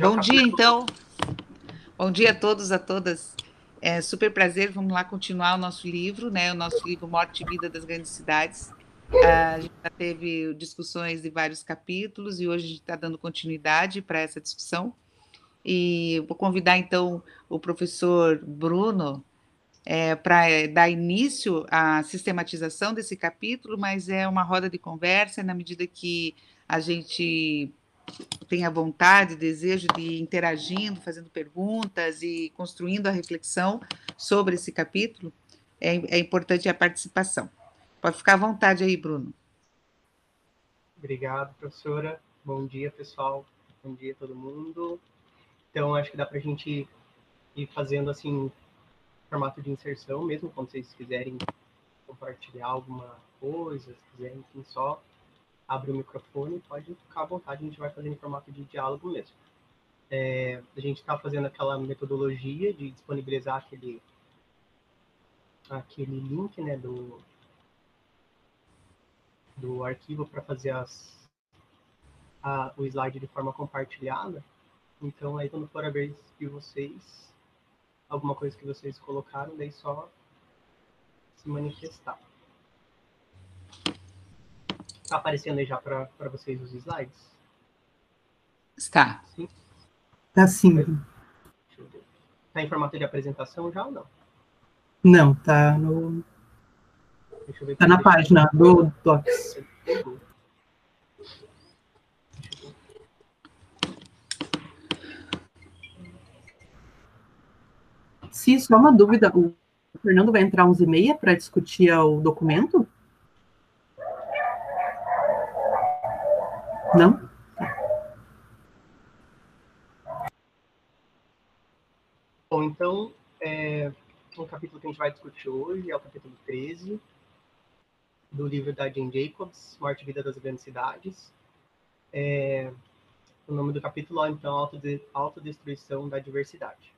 Bom dia, então. Bom dia a todos, a todas. É super prazer. Vamos lá continuar o nosso livro, né? O nosso livro Morte e Vida das Grandes Cidades. A gente já teve discussões de vários capítulos e hoje a gente está dando continuidade para essa discussão. E vou convidar então o professor Bruno é, para dar início à sistematização desse capítulo, mas é uma roda de conversa na medida que a gente tenha vontade, desejo de ir interagindo, fazendo perguntas e construindo a reflexão sobre esse capítulo, é, é importante a participação. Pode ficar à vontade aí, Bruno. Obrigado, professora. Bom dia, pessoal. Bom dia todo mundo. Então, acho que dá para a gente ir fazendo assim, formato de inserção, mesmo quando vocês quiserem compartilhar alguma coisa, se quiserem, enfim, só abre o microfone, pode ficar à vontade, a gente vai fazendo em formato de diálogo mesmo. É, a gente está fazendo aquela metodologia de disponibilizar aquele, aquele link né, do, do arquivo para fazer as, a, o slide de forma compartilhada. Então, aí quando for a vez de vocês, alguma coisa que vocês colocaram, daí só se manifestar. Está aparecendo aí já para vocês os slides? Está. Sim? Está sim. Está em formato de apresentação já ou não? Não, está no. Está na página do Docs. Se só uma dúvida, o Fernando vai entrar 11h30 para discutir o documento? Não? Bom, então, é, o capítulo que a gente vai discutir hoje é o capítulo 13 do livro da Jane Jacobs, Morte e Vida das Grandes Cidades. É, o nome do capítulo é, então, Autodestruição da Diversidade.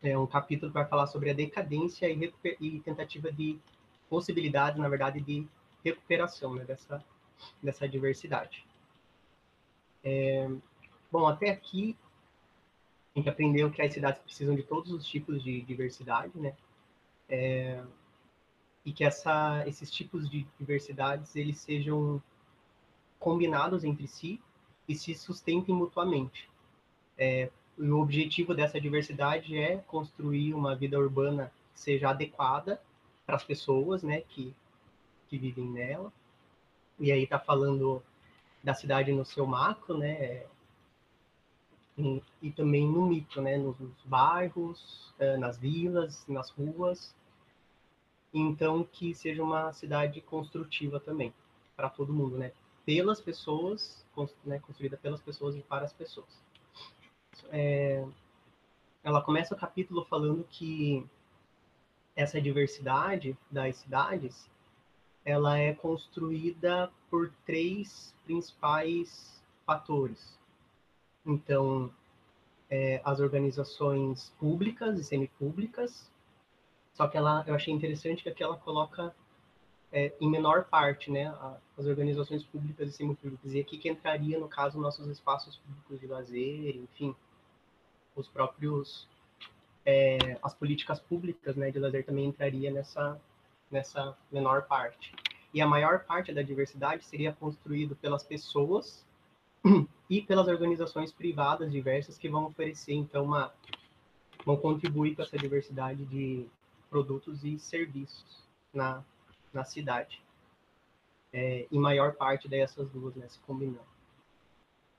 É um capítulo que vai falar sobre a decadência e, e tentativa de possibilidade, na verdade, de recuperação né, dessa, dessa diversidade. É, bom, até aqui a gente aprendeu que as cidades precisam de todos os tipos de diversidade, né? É, e que essa, esses tipos de diversidades eles sejam combinados entre si e se sustentem mutuamente. É, o objetivo dessa diversidade é construir uma vida urbana que seja adequada para as pessoas, né, que, que vivem nela. E aí está falando da cidade no seu macro, né? E, e também no micro, né? Nos, nos bairros, eh, nas vilas, nas ruas. Então, que seja uma cidade construtiva também, para todo mundo, né? Pelas pessoas, né? construída pelas pessoas e para as pessoas. É, ela começa o capítulo falando que essa diversidade das cidades ela é construída por três principais fatores. Então, é, as organizações públicas e semipúblicas, só que ela, eu achei interessante que aqui ela coloca é, em menor parte, né, as organizações públicas e semipúblicas, e aqui que entraria, no caso, nossos espaços públicos de lazer, enfim, os próprios, é, as políticas públicas, né, de lazer também entraria nessa, nessa menor parte. E a maior parte da diversidade seria construído pelas pessoas e pelas organizações privadas diversas que vão oferecer, então, uma, vão contribuir com essa diversidade de produtos e serviços na, na cidade. É, em maior parte dessas duas, né, se combinando.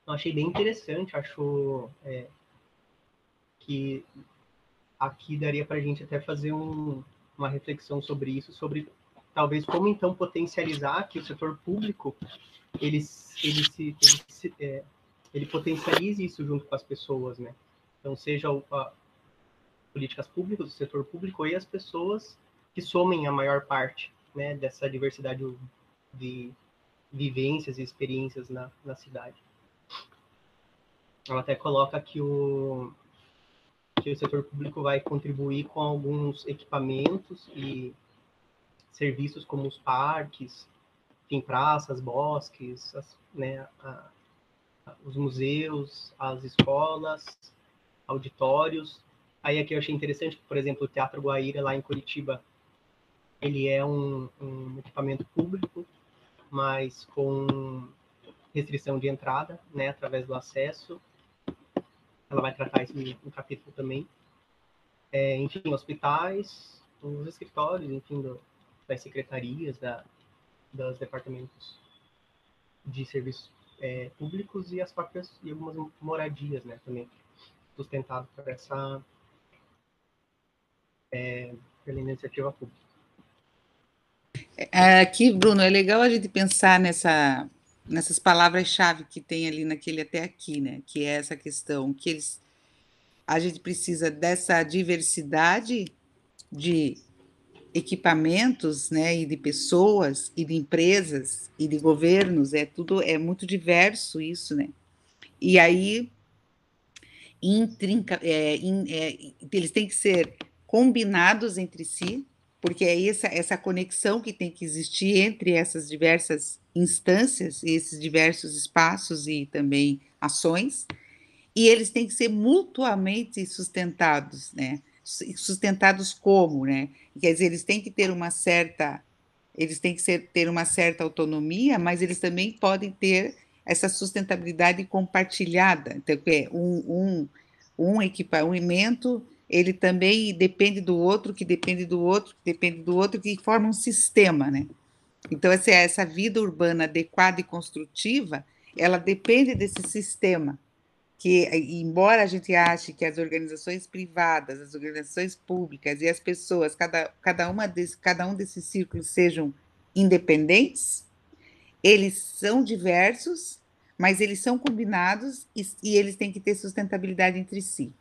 Então, achei bem interessante, acho é, que aqui daria para a gente até fazer um, uma reflexão sobre isso, sobre talvez como então potencializar que o setor público ele, ele se ele, se, é, ele potencialize isso junto com as pessoas, né? Então seja o, a, políticas públicas do setor público e as pessoas que somem a maior parte, né, dessa diversidade de vivências e experiências na, na cidade. Ela até coloca que o que o setor público vai contribuir com alguns equipamentos e serviços como os parques, enfim, praças, bosques, as, né, a, os museus, as escolas, auditórios. Aí aqui eu achei interessante, por exemplo, o Teatro Guaíra, lá em Curitiba, ele é um, um equipamento público, mas com restrição de entrada, né, através do acesso. Ela vai tratar isso no capítulo também. É, enfim, hospitais, os escritórios, enfim, do, das secretarias, da, dos departamentos de serviços é, públicos e as próprias e algumas moradias, né, também sustentado por essa é, pela iniciativa pública. É, aqui, Bruno, é legal a gente pensar nessa nessas palavras-chave que tem ali naquele até aqui, né? Que é essa questão que eles a gente precisa dessa diversidade de equipamentos, né, e de pessoas e de empresas e de governos, é tudo é muito diverso isso, né? E aí intrinca, é, in, é, eles têm que ser combinados entre si, porque é essa, essa conexão que tem que existir entre essas diversas instâncias, esses diversos espaços e também ações, e eles têm que ser mutuamente sustentados, né? Sustentados como, né? Quer dizer, eles têm que ter uma certa, eles têm que ser, ter uma certa autonomia, mas eles também podem ter essa sustentabilidade compartilhada. Então, é um, um, um equipamento ele também depende do outro, que depende do outro, que depende do outro, que forma um sistema, né? Então, essa, essa vida urbana adequada e construtiva, ela depende desse sistema, que, embora a gente ache que as organizações privadas, as organizações públicas e as pessoas, cada, cada, uma desse, cada um desses círculos sejam independentes, eles são diversos, mas eles são combinados e, e eles têm que ter sustentabilidade entre si.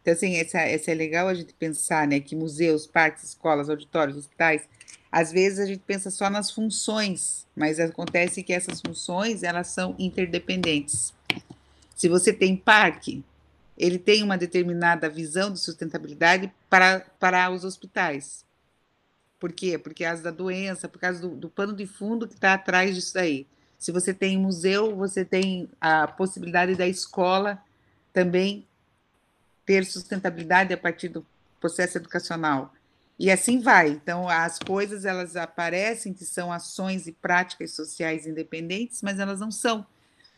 Então, assim, essa, essa é legal a gente pensar, né, que museus, parques, escolas, auditórios, hospitais, às vezes a gente pensa só nas funções, mas acontece que essas funções, elas são interdependentes. Se você tem parque, ele tem uma determinada visão de sustentabilidade para, para os hospitais. Por quê? Porque causa da doença, por causa do, do pano de fundo que está atrás disso aí. Se você tem museu, você tem a possibilidade da escola também ter sustentabilidade a partir do processo educacional. E assim vai. Então, as coisas elas aparecem que são ações e práticas sociais independentes, mas elas não são.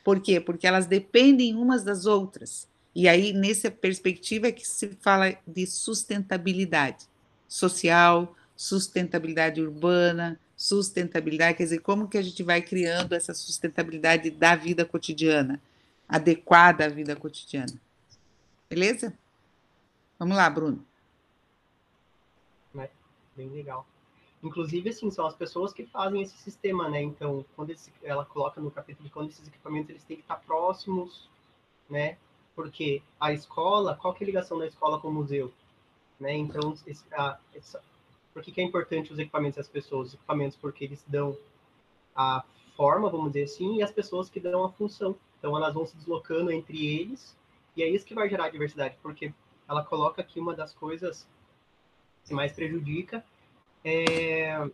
Por quê? Porque elas dependem umas das outras. E aí, nessa perspectiva, é que se fala de sustentabilidade social, sustentabilidade urbana, sustentabilidade, quer dizer, como que a gente vai criando essa sustentabilidade da vida cotidiana, adequada à vida cotidiana. Beleza? Vamos lá, Bruno. Bem legal. Inclusive, assim, são as pessoas que fazem esse sistema, né? Então, quando esse, ela coloca no capítulo de quando esses equipamentos eles têm que estar próximos, né? Porque a escola, qual que é a ligação da escola com o museu? Né? Então, esse, a, essa, por que, que é importante os equipamentos e as pessoas? Os equipamentos porque eles dão a forma, vamos dizer assim, e as pessoas que dão a função. Então, elas vão se deslocando entre eles e é isso que vai gerar diversidade, porque ela coloca aqui uma das coisas que mais prejudica é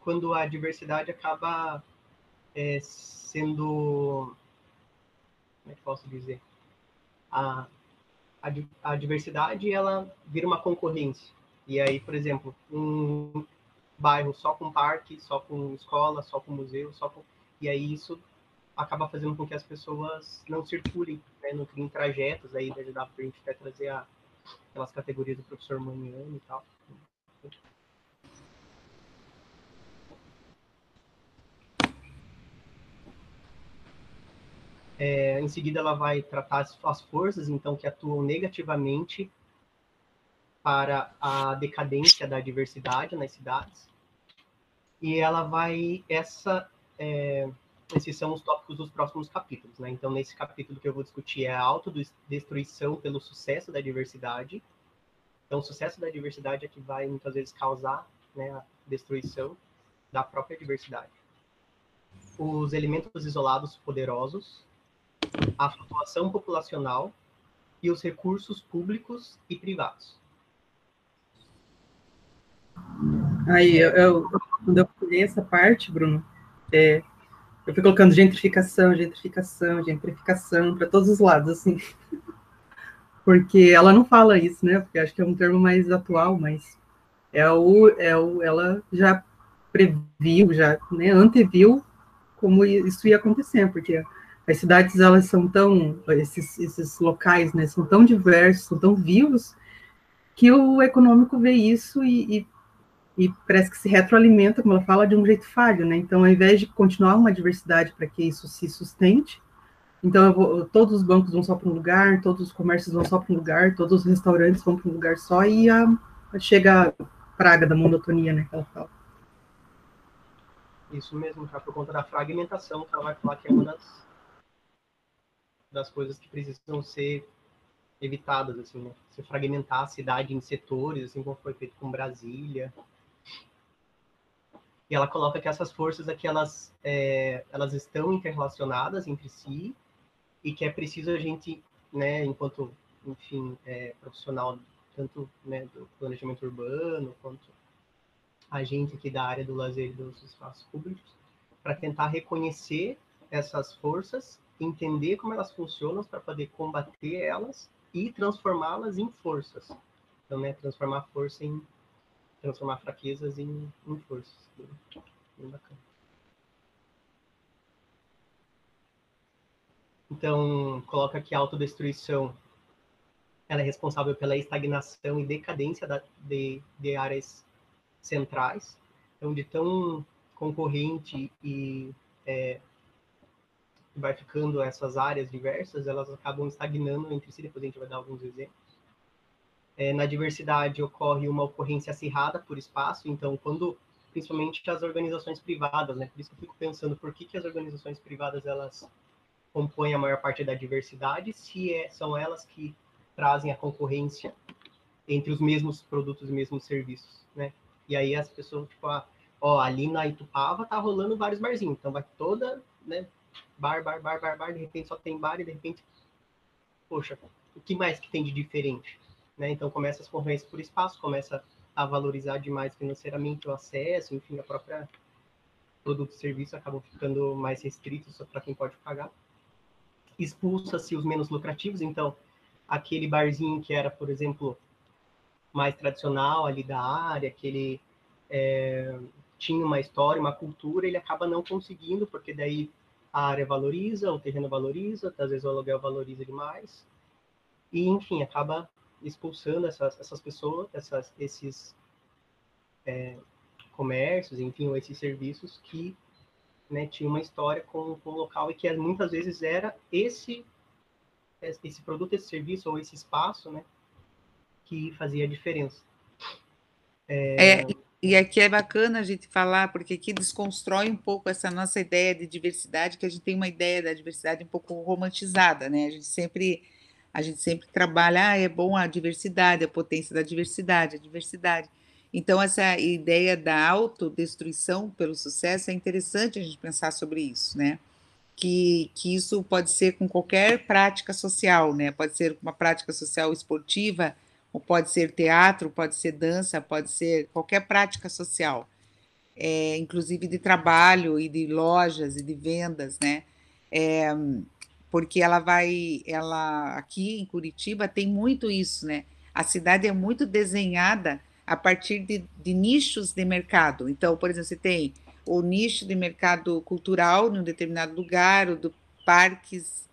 quando a diversidade acaba é, sendo. Como é que posso dizer? A, a, a diversidade ela vira uma concorrência. E aí, por exemplo, um bairro só com parque, só com escola, só com museu, só com... E aí isso acaba fazendo com que as pessoas não circulem, né, não criem trajetos, aí dá para a gente até trazer a, aquelas categorias do professor Maniano e tal. É, em seguida, ela vai tratar as, as forças, então, que atuam negativamente para a decadência da diversidade nas cidades. E ela vai essa é, esses são os tópicos dos próximos capítulos, né? Então, nesse capítulo que eu vou discutir é a autodestruição pelo sucesso da diversidade. Então, o sucesso da diversidade é que vai muitas vezes causar né, a destruição da própria diversidade. Os elementos isolados poderosos, a flutuação populacional e os recursos públicos e privados. Aí, eu, eu, quando eu falei essa parte, Bruno, é, Eu fui colocando gentrificação, gentrificação, gentrificação para todos os lados, assim. Porque ela não fala isso, né? Porque acho que é um termo mais atual, mas é o, é o, ela já previu, já né, anteviu como isso ia acontecer, porque as cidades elas são tão esses, esses locais, né, são tão diversos, são tão vivos que o econômico vê isso e, e e parece que se retroalimenta, como ela fala, de um jeito falho, né? Então, ao invés de continuar uma diversidade para que isso se sustente, então vou, todos os bancos vão só para um lugar, todos os comércios vão só para um lugar, todos os restaurantes vão para um lugar só e a, chega a praga da monotonia, né? Que ela fala. Isso mesmo, tá? Por conta da fragmentação, que ela vai falar que é uma das, das coisas que precisam ser evitadas, assim, né? Se fragmentar a cidade em setores, assim como foi feito com Brasília, e ela coloca que essas forças aqui elas é, elas estão interrelacionadas entre si e que é preciso a gente né enquanto enfim é, profissional tanto né, do planejamento urbano quanto a gente aqui da área do lazer e dos espaços públicos para tentar reconhecer essas forças entender como elas funcionam para poder combater elas e transformá-las em forças. Então né transformar força em transformar fraquezas em, em forças. Bem, bacana. Então, coloca que a autodestruição ela é responsável pela estagnação e decadência da, de, de áreas centrais. Então, de tão concorrente e é, vai ficando essas áreas diversas, elas acabam estagnando entre si. Depois a gente vai dar alguns exemplos. É, na diversidade ocorre uma ocorrência acirrada por espaço, então quando principalmente as organizações privadas, né? Por isso que eu fico pensando por que, que as organizações privadas elas compõem a maior parte da diversidade, se é, são elas que trazem a concorrência entre os mesmos produtos e mesmos serviços, né? E aí as pessoas, tipo, ah, ó, ali na Itupava tá rolando vários barzinhos, então vai toda, né, bar, bar, bar, bar, bar, de repente só tem bar e de repente, poxa, o que mais que tem de diferente? Né? Então começa as concorrências por espaço, começa a valorizar demais financeiramente o acesso, enfim, a própria produto e serviço acabam ficando mais restritos para quem pode pagar. Expulsa-se os menos lucrativos, então aquele barzinho que era, por exemplo, mais tradicional ali da área, que ele é, tinha uma história, uma cultura, ele acaba não conseguindo, porque daí a área valoriza, o terreno valoriza, às vezes o aluguel valoriza demais, e enfim, acaba expulsando essas, essas pessoas, essas, esses é, comércios, enfim, esses serviços que né, tinham uma história com, com o local e que muitas vezes era esse esse produto, esse serviço ou esse espaço, né, que fazia a diferença. É... é... e aqui é bacana a gente falar, porque aqui desconstrói um pouco essa nossa ideia de diversidade, que a gente tem uma ideia da diversidade um pouco romantizada, né? A gente sempre a gente sempre trabalha, ah, é bom a diversidade, a potência da diversidade, a diversidade. Então, essa ideia da autodestruição pelo sucesso é interessante a gente pensar sobre isso, né? Que, que isso pode ser com qualquer prática social, né? Pode ser uma prática social esportiva, ou pode ser teatro, pode ser dança, pode ser qualquer prática social, é, inclusive de trabalho e de lojas e de vendas, né? É, porque ela vai, ela aqui em Curitiba tem muito isso, né? A cidade é muito desenhada a partir de, de nichos de mercado. Então, por exemplo, você tem o nicho de mercado cultural num determinado lugar, o do parques,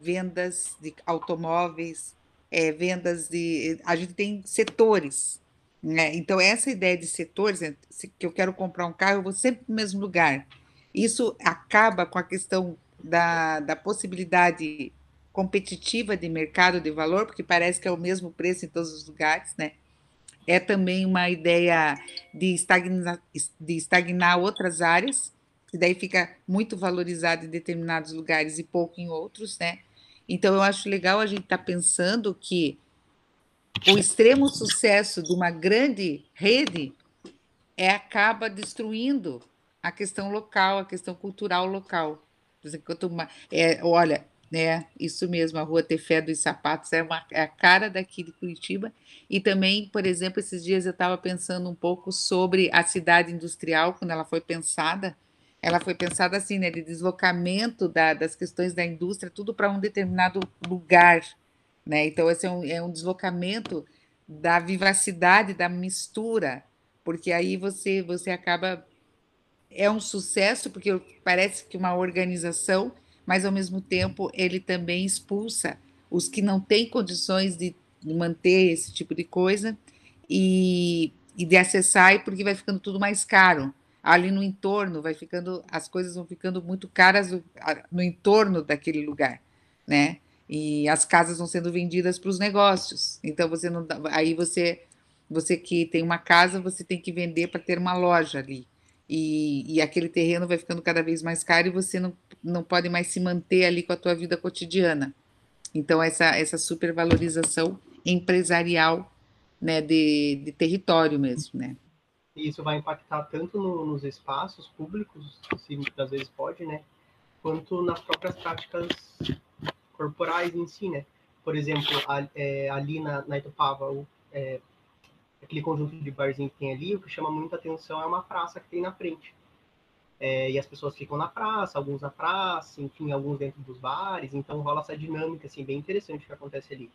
vendas de automóveis, é, vendas de. A gente tem setores. Né? Então, essa ideia de setores, né, que eu quero comprar um carro, eu vou sempre no mesmo lugar. Isso acaba com a questão da, da possibilidade competitiva de mercado de valor, porque parece que é o mesmo preço em todos os lugares, né? É também uma ideia de estagnar, de estagnar outras áreas, que daí fica muito valorizado em determinados lugares e pouco em outros, né? Então, eu acho legal a gente estar tá pensando que o extremo sucesso de uma grande rede é acaba destruindo a questão local, a questão cultural local. Quanto mais, é, olha, né, isso mesmo, a Rua Tefé dos Sapatos é, uma, é a cara daqui de Curitiba. E também, por exemplo, esses dias eu estava pensando um pouco sobre a cidade industrial, quando ela foi pensada, ela foi pensada assim, né, de deslocamento da, das questões da indústria, tudo para um determinado lugar, né? Então esse é um, é um deslocamento da vivacidade, da mistura, porque aí você você acaba é um sucesso porque parece que uma organização, mas ao mesmo tempo ele também expulsa os que não têm condições de manter esse tipo de coisa e, e de acessar, porque vai ficando tudo mais caro. Ali no entorno, vai ficando, as coisas vão ficando muito caras no, no entorno daquele lugar, né? E as casas vão sendo vendidas para os negócios. Então você não, aí você, você que tem uma casa, você tem que vender para ter uma loja ali. E, e, aquele terreno vai ficando cada vez mais caro e você não, não pode mais se manter ali com a tua vida cotidiana. Então, essa, essa supervalorização empresarial né, de, de território mesmo, né? Isso vai impactar tanto no, nos espaços públicos, se muitas vezes pode, né? Quanto nas próprias práticas corporais em si, né? Por exemplo, é, ali na, na Itupava, o, é, aquele conjunto de barzinho que tem ali, o que chama muita atenção é uma praça que tem na frente. É, e as pessoas ficam na praça, alguns na praça, enfim, alguns dentro dos bares, então rola essa dinâmica, assim, bem interessante que acontece ali.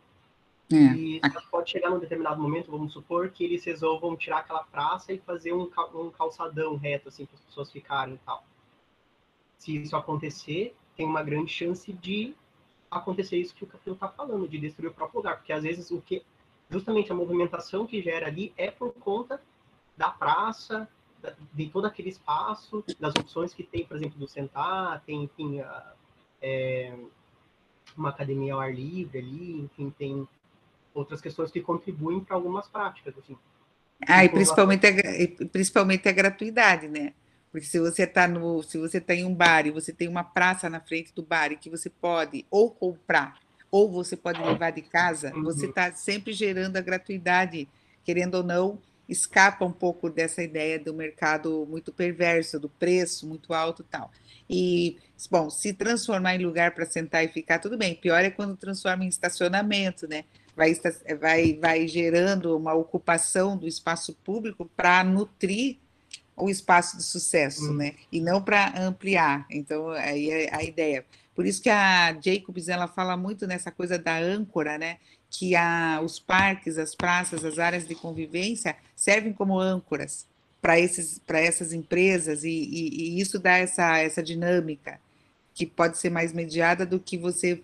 É. E pode chegar num determinado momento, vamos supor, que eles resolvam tirar aquela praça e fazer um, um calçadão reto, assim, para as pessoas ficarem e tal. Se isso acontecer, tem uma grande chance de acontecer isso que o Capitão está falando, de destruir o próprio lugar, porque às vezes o que justamente a movimentação que gera ali é por conta da praça, de todo aquele espaço, das opções que tem, por exemplo, do sentar, tem, enfim, a, é, uma academia ao ar livre ali, enfim, tem outras questões que contribuem para algumas práticas, assim. Ah, e principalmente a, principalmente a gratuidade, né? Porque se você está no, se você está em um bar e você tem uma praça na frente do bar e que você pode ou comprar ou você pode levar de casa, uhum. você está sempre gerando a gratuidade, querendo ou não, escapa um pouco dessa ideia do mercado muito perverso, do preço muito alto e tal. E, bom, se transformar em lugar para sentar e ficar, tudo bem. Pior é quando transforma em estacionamento, né? Vai, vai, vai gerando uma ocupação do espaço público para nutrir o espaço de sucesso, uhum. né? E não para ampliar. Então, aí é a ideia. Por isso que a Jacobs ela fala muito nessa coisa da âncora, né? Que a, os parques, as praças, as áreas de convivência servem como âncoras para essas empresas e, e, e, isso dá essa essa dinâmica que pode ser mais mediada do que você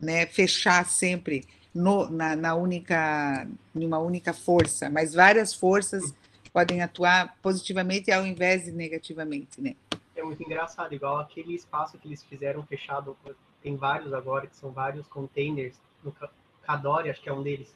né, fechar sempre no, na, na única em uma única força, mas várias forças podem atuar positivamente ao invés de negativamente, né? É muito engraçado, igual aquele espaço que eles fizeram fechado, tem vários agora, que são vários containers, no Cadore, acho que é um deles.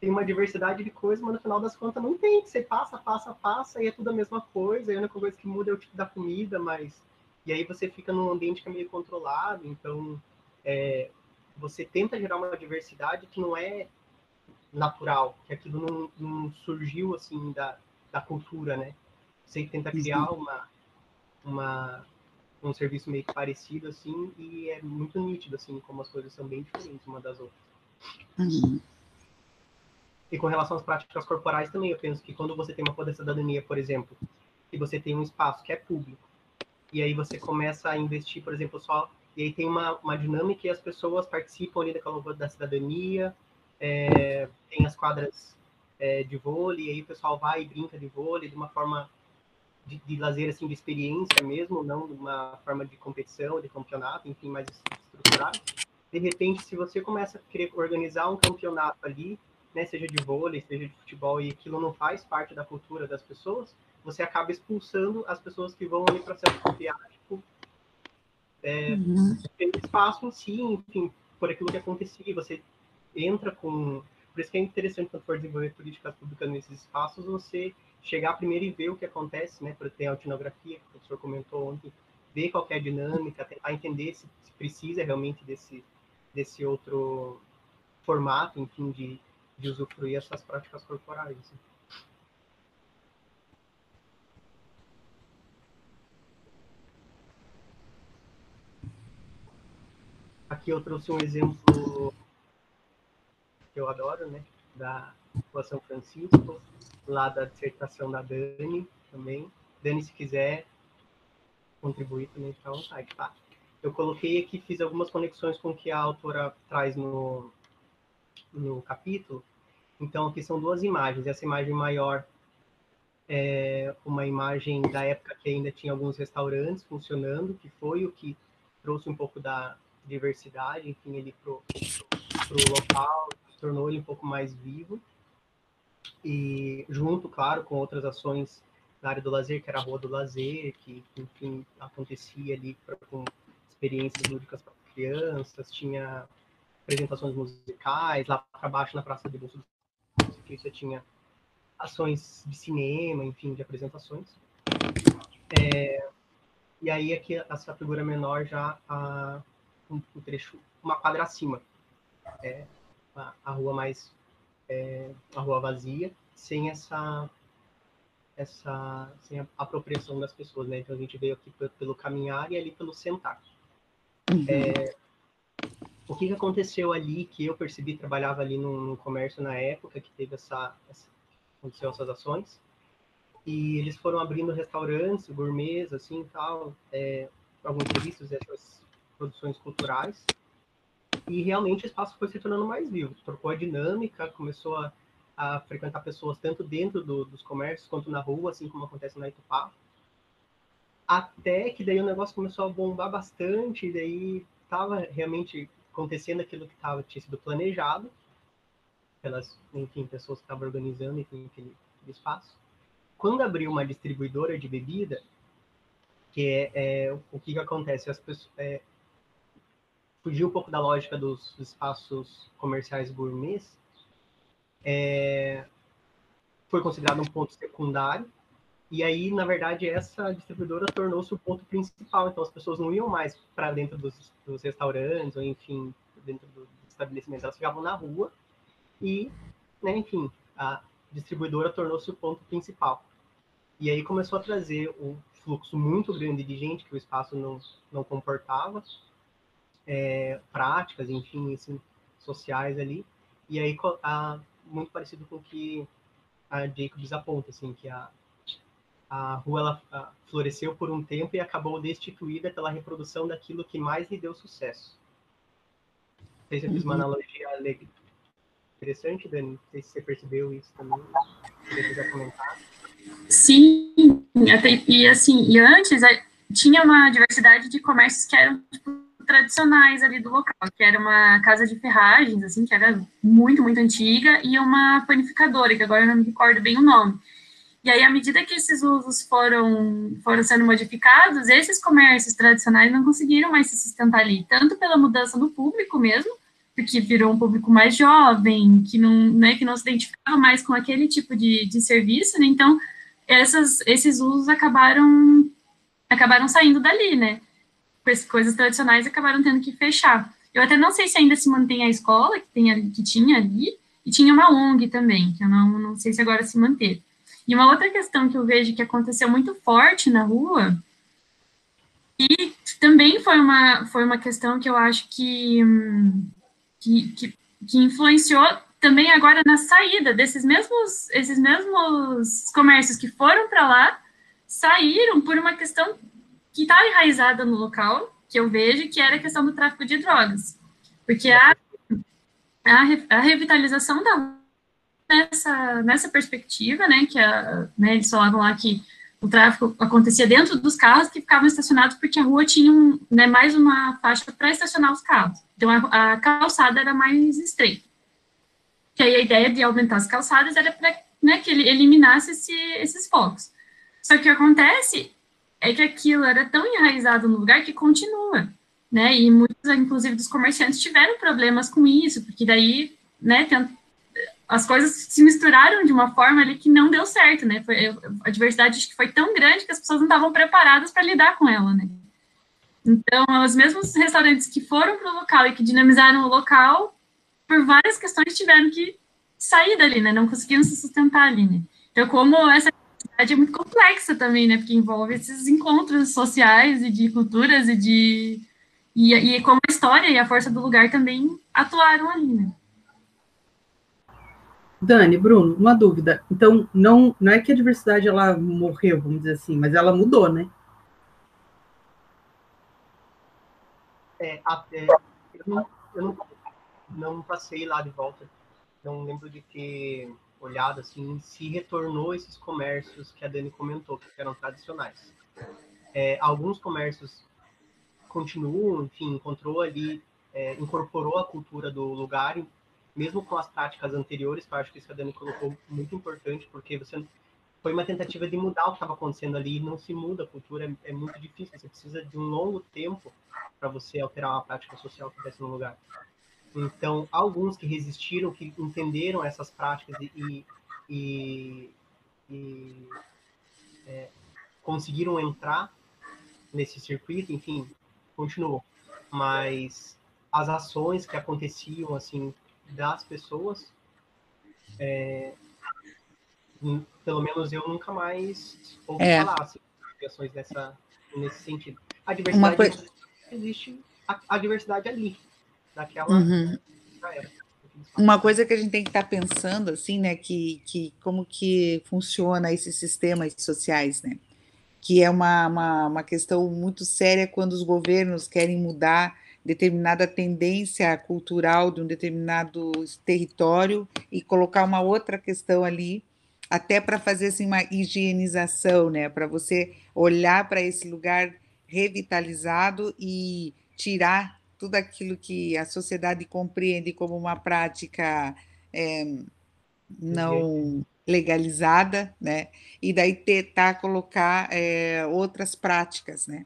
Tem uma diversidade de coisas, mas no final das contas não tem. Você passa, passa, passa, e é tudo a mesma coisa, e a única coisa que muda é o tipo da comida, mas. E aí você fica num ambiente que é meio controlado, então é, você tenta gerar uma diversidade que não é natural, que aquilo não, não surgiu assim da, da cultura, né? Você tenta criar uma, uma, um serviço meio que parecido, assim, e é muito nítido, assim, como as coisas são bem diferentes uma das outras. Uhum. E com relação às práticas corporais também, eu penso que quando você tem uma poder cidadania, por exemplo, e você tem um espaço que é público, e aí você começa a investir, por exemplo, só. E aí tem uma, uma dinâmica e as pessoas participam ali daquela da cidadania, é, tem as quadras é, de vôlei, e aí o pessoal vai e brinca de vôlei de uma forma de, de lazer, assim, de experiência mesmo, não de uma forma de competição, de campeonato, enfim, mais estruturado. De repente, se você começa a querer organizar um campeonato ali, né, seja de vôlei, seja de futebol, e aquilo não faz parte da cultura das pessoas, você acaba expulsando as pessoas que vão ali para ser asiático é, uhum. espaço em si, enfim, por aquilo que acontecia. Você entra com. Por isso que é interessante quando for desenvolver políticas públicas nesses espaços, você chegar primeiro e ver o que acontece, né, para ter a etnografia, que o professor comentou ontem, ver qual é a dinâmica, tentar entender se, se, precisa realmente desse, desse outro formato, enfim, de, de usufruir essas práticas corporais. Aqui eu trouxe um exemplo que eu adoro, né, da Rua São Francisco, lá da dissertação da Dani também. Dani, se quiser contribuir também, fica à vontade, tá? Eu coloquei aqui, fiz algumas conexões com o que a autora traz no, no capítulo. Então, aqui são duas imagens. Essa imagem maior é uma imagem da época que ainda tinha alguns restaurantes funcionando, que foi o que trouxe um pouco da diversidade, enfim, ele para o local, tornou ele um pouco mais vivo. E junto, claro, com outras ações na área do lazer, que era a Rua do Lazer, que, enfim, acontecia ali pra, com experiências lúdicas para crianças, tinha apresentações musicais, lá para baixo na Praça de Bolso você tinha ações de cinema, enfim, de apresentações. É, e aí aqui essa figura menor já a, um, um trecho, uma quadra acima, é, a, a rua mais, é, a rua vazia, sem essa essa sem a apropriação das pessoas, né? Então a gente veio aqui pelo caminhar e ali pelo sentar. Uhum. É, o que, que aconteceu ali que eu percebi, trabalhava ali no, no comércio na época que teve essa, essa, aconteceu essas ações, e eles foram abrindo restaurantes, gourmets, assim, tal, é, alguns serviços, essas produções culturais, e realmente o espaço foi se tornando mais vivo, trocou a dinâmica, começou a, a frequentar pessoas tanto dentro do, dos comércios quanto na rua, assim como acontece na Itupá, até que daí o negócio começou a bombar bastante, e daí estava realmente acontecendo aquilo que tava, tinha sido planejado pelas, enfim, pessoas que estavam organizando enfim, aquele, aquele espaço. Quando abriu uma distribuidora de bebida, que é, é o que, que acontece? As pessoas, é, fugiu um pouco da lógica dos, dos espaços comerciais gourmets, é, foi considerado um ponto secundário e aí, na verdade, essa distribuidora tornou-se o ponto principal. Então, as pessoas não iam mais para dentro dos, dos, restaurantes, ou enfim, dentro do estabelecimento, elas ficavam na rua. E, né, enfim, a distribuidora tornou-se o ponto principal. E aí começou a trazer um fluxo muito grande de gente que o espaço não, não comportava, é, práticas, enfim, assim, sociais ali. E aí, a, muito parecido com o que a Jacobs aponta, assim, que a, a rua ela, a, floresceu por um tempo e acabou destituída pela reprodução daquilo que mais lhe deu sucesso. Não sei se eu fiz uma uhum. analogia interessante, Dani. Não sei se você percebeu isso também. Se quiser comentar. Sim, até, e assim, e antes tinha uma diversidade de comércios que eram tipo, tradicionais ali do local, que era uma casa de ferragens, assim, que era muito, muito antiga, e uma panificadora, que agora eu não me recordo bem o nome. E aí, à medida que esses usos foram, foram sendo modificados, esses comércios tradicionais não conseguiram mais se sustentar ali, tanto pela mudança no público mesmo, porque virou um público mais jovem, que não, né, que não se identificava mais com aquele tipo de, de serviço, né? Então, essas, esses usos acabaram, acabaram saindo dali, né? Coisas tradicionais acabaram tendo que fechar. Eu até não sei se ainda se mantém a escola que, tem, que tinha ali, e tinha uma ONG também, que eu não, não sei se agora se manteve. E uma outra questão que eu vejo que aconteceu muito forte na rua, e também foi uma, foi uma questão que eu acho que, que, que, que influenciou também agora na saída desses mesmos, esses mesmos comércios que foram para lá, saíram por uma questão que está enraizada no local, que eu vejo, que era a questão do tráfico de drogas. Porque a, a, a revitalização da nessa, nessa perspectiva, né, que a, né, eles falavam lá que o tráfico acontecia dentro dos carros que ficavam estacionados porque a rua tinha um, né, mais uma faixa para estacionar os carros. Então, a, a, calçada era mais estreita. Que aí a ideia de aumentar as calçadas era para né, que ele eliminasse esse, esses focos. Só que o que acontece é que aquilo era tão enraizado no lugar que continua, né, e muitos, inclusive, dos comerciantes tiveram problemas com isso, porque daí, né, as coisas se misturaram de uma forma ali que não deu certo, né? Foi, a diversidade que foi tão grande que as pessoas não estavam preparadas para lidar com ela, né? Então, os mesmos restaurantes que foram para o local e que dinamizaram o local, por várias questões, tiveram que sair dali, né? Não conseguiram se sustentar ali, né? Então, como essa é muito complexa também, né? Porque envolve esses encontros sociais e de culturas e de... E, e como a história e a força do lugar também atuaram ali, né? Dani, Bruno, uma dúvida. Então, não, não é que a diversidade ela morreu, vamos dizer assim, mas ela mudou, né? É, até, eu, não, eu não, não passei lá de volta, não lembro de ter olhado assim se retornou esses comércios que a Dani comentou, que eram tradicionais. É, alguns comércios continuam, enfim, encontrou ali, é, incorporou a cultura do lugar, mesmo com as práticas anteriores, que eu acho que isso a Dani colocou muito importante, porque você foi uma tentativa de mudar o que estava acontecendo ali não se muda a cultura, é, é muito difícil, você precisa de um longo tempo para você alterar uma prática social que acontece no lugar. Então, alguns que resistiram, que entenderam essas práticas e, e, e é, conseguiram entrar nesse circuito, enfim, continuou. Mas as ações que aconteciam, assim, das pessoas, é, pelo menos eu nunca mais ouvi é. falar assim, de ações dessa, nesse sentido. A diversidade coisa... existe, a, a, diversidade ali, daquela uhum. Uma coisa que a gente tem que estar tá pensando, assim, né, que, que como que funciona esses sistemas sociais, né, que é uma, uma, uma questão muito séria quando os governos querem mudar determinada tendência cultural de um determinado território e colocar uma outra questão ali, até para fazer assim, uma higienização, né? para você olhar para esse lugar revitalizado e tirar tudo aquilo que a sociedade compreende como uma prática é, não legalizada, né? E daí tentar colocar é, outras práticas, né?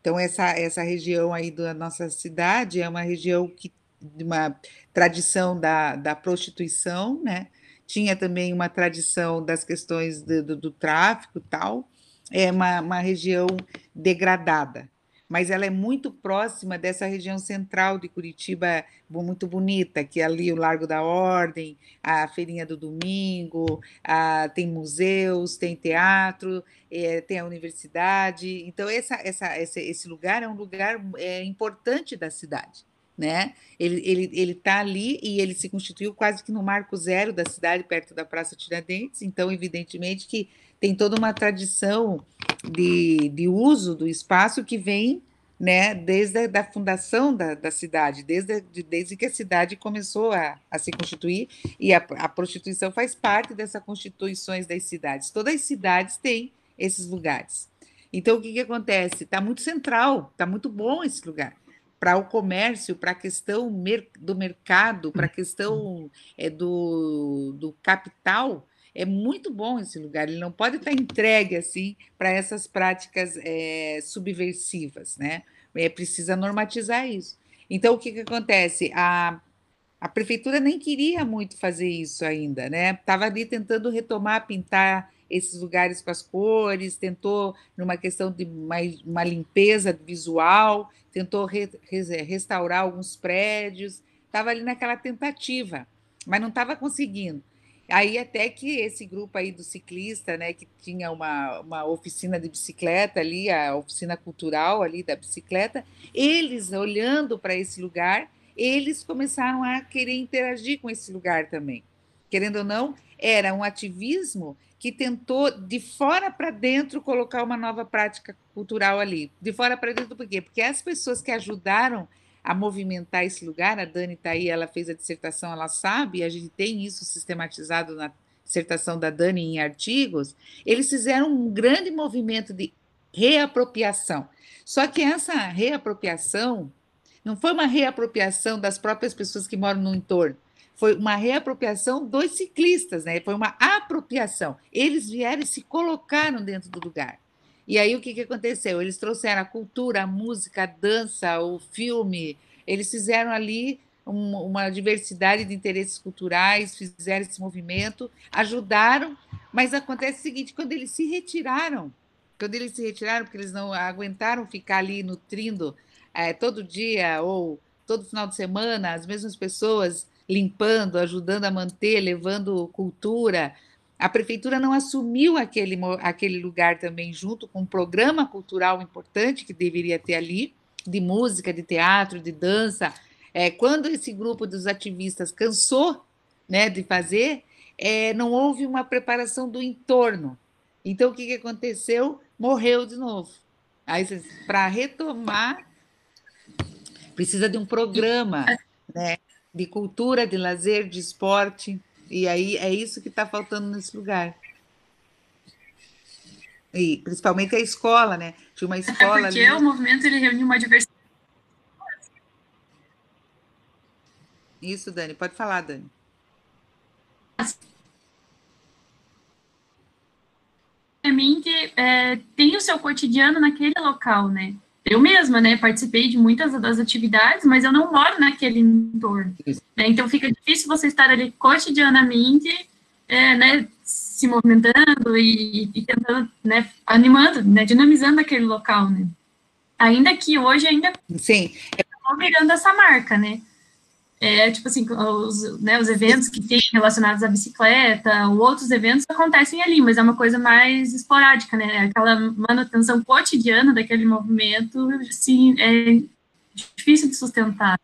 Então, essa, essa região aí da nossa cidade é uma região que de uma tradição da, da prostituição, né? Tinha também uma tradição das questões do, do, do tráfico tal. É uma, uma região degradada, mas ela é muito próxima dessa região central de Curitiba, muito bonita, que é ali o Largo da Ordem, a Feirinha do Domingo, a, tem museus, tem teatro, é, tem a universidade. Então, essa, essa, esse, esse lugar é um lugar é, importante da cidade. Né? Ele está ele, ele tá ali e ele se constituiu quase que no marco zero da cidade, perto da Praça Tiradentes, então, evidentemente, que tem toda uma tradição de, de uso do espaço que vem né, desde a da fundação da, da cidade, desde, de, desde que a cidade começou a, a se constituir, e a, a prostituição faz parte dessas constituições das cidades. Todas as cidades têm esses lugares. Então, o que, que acontece? Está muito central, está muito bom esse lugar para o comércio, para a questão mer do mercado, para a questão é, do, do capital, é muito bom esse lugar, ele não pode estar entregue assim para essas práticas é, subversivas, né? É precisa normatizar isso. Então, o que, que acontece? A, a prefeitura nem queria muito fazer isso ainda, né? Estava ali tentando retomar, pintar esses lugares com as cores, tentou, numa questão de uma, uma limpeza visual, tentou re, restaurar alguns prédios, estava ali naquela tentativa, mas não estava conseguindo. Aí até que esse grupo aí do ciclista, né, que tinha uma, uma oficina de bicicleta ali, a oficina cultural ali da bicicleta, eles olhando para esse lugar, eles começaram a querer interagir com esse lugar também. Querendo ou não, era um ativismo que tentou de fora para dentro colocar uma nova prática cultural ali. De fora para dentro por quê? Porque as pessoas que ajudaram a movimentar esse lugar. A Dani está aí, ela fez a dissertação, ela sabe, a gente tem isso sistematizado na dissertação da Dani em artigos. Eles fizeram um grande movimento de reapropriação. Só que essa reapropriação não foi uma reapropriação das próprias pessoas que moram no entorno, foi uma reapropriação dos ciclistas, né? Foi uma apropriação. Eles vieram e se colocaram dentro do lugar. E aí o que, que aconteceu? Eles trouxeram a cultura, a música, a dança, o filme, eles fizeram ali um, uma diversidade de interesses culturais, fizeram esse movimento, ajudaram, mas acontece o seguinte: quando eles se retiraram, quando eles se retiraram, porque eles não aguentaram ficar ali nutrindo é, todo dia ou todo final de semana, as mesmas pessoas limpando, ajudando a manter, levando cultura, a prefeitura não assumiu aquele, aquele lugar também, junto com um programa cultural importante que deveria ter ali, de música, de teatro, de dança. É, quando esse grupo dos ativistas cansou né, de fazer, é, não houve uma preparação do entorno. Então, o que, que aconteceu? Morreu de novo. Aí, para retomar, Precisa de um programa, né? De cultura, de lazer, de esporte. E aí é isso que está faltando nesse lugar. E principalmente a escola, né? Tinha uma escola. Até porque ali... o movimento ele reuniu uma diversidade. Isso, Dani, pode falar, Dani. É, tem o seu cotidiano naquele local, né? Eu mesma, né, participei de muitas das atividades, mas eu não moro naquele entorno. Né? Então fica difícil você estar ali cotidianamente, é, né, se movimentando e, e, tentando, né, animando, né, dinamizando aquele local, né. Ainda que hoje ainda Sim. estão virando essa marca, né é, tipo assim, os, né, os eventos que tem relacionados à bicicleta, ou outros eventos acontecem ali, mas é uma coisa mais esporádica, né? Aquela manutenção cotidiana daquele movimento, assim, é difícil de sustentar.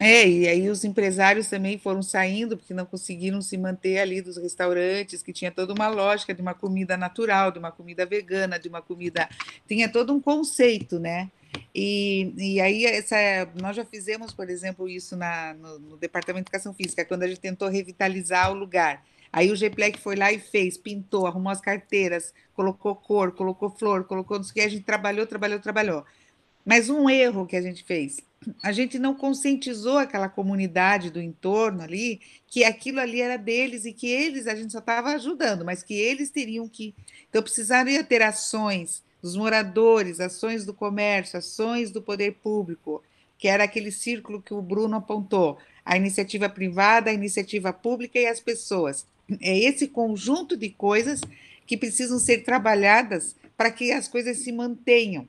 É, e aí os empresários também foram saindo, porque não conseguiram se manter ali dos restaurantes, que tinha toda uma lógica de uma comida natural, de uma comida vegana, de uma comida. Tinha todo um conceito, né? E, e aí, essa, nós já fizemos, por exemplo, isso na, no, no, Departamento de Educação Física, quando a gente tentou revitalizar o lugar. Aí o GPLEC foi lá e fez, pintou, arrumou as carteiras, colocou cor, colocou flor, colocou não que, a gente trabalhou, trabalhou, trabalhou. Mas um erro que a gente fez, a gente não conscientizou aquela comunidade do entorno ali, que aquilo ali era deles e que eles, a gente só estava ajudando, mas que eles teriam que. Então, precisaria ter ações dos moradores, ações do comércio, ações do poder público, que era aquele círculo que o Bruno apontou, a iniciativa privada, a iniciativa pública e as pessoas. É esse conjunto de coisas que precisam ser trabalhadas para que as coisas se mantenham.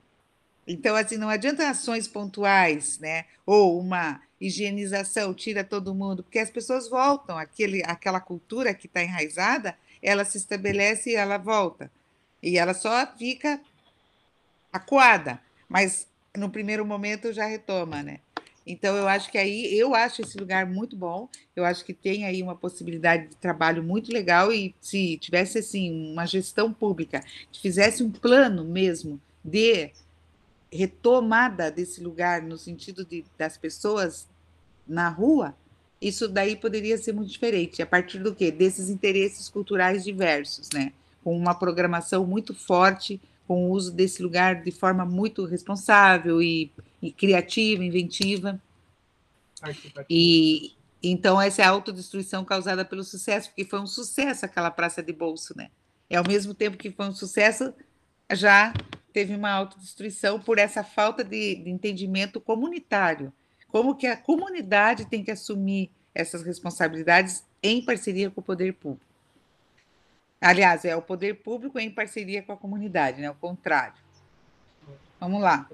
Então, assim, não adianta ações pontuais, né? Ou uma higienização, tira todo mundo, porque as pessoas voltam, aquele, aquela cultura que está enraizada, ela se estabelece e ela volta. E ela só fica acuada, mas no primeiro momento já retoma, né? Então eu acho que aí eu acho esse lugar muito bom. Eu acho que tem aí uma possibilidade de trabalho muito legal e se tivesse assim uma gestão pública que fizesse um plano mesmo de retomada desse lugar no sentido de das pessoas na rua, isso daí poderia ser muito diferente. A partir do quê? Desses interesses culturais diversos, né? Com uma programação muito forte com o uso desse lugar de forma muito responsável e, e criativa, inventiva. E então essa é a autodestruição causada pelo sucesso, porque foi um sucesso aquela praça de bolso, né? E ao mesmo tempo que foi um sucesso, já teve uma autodestruição por essa falta de, de entendimento comunitário. Como que a comunidade tem que assumir essas responsabilidades em parceria com o poder público. Aliás, é o poder público em parceria com a comunidade, né? O contrário. Vamos lá.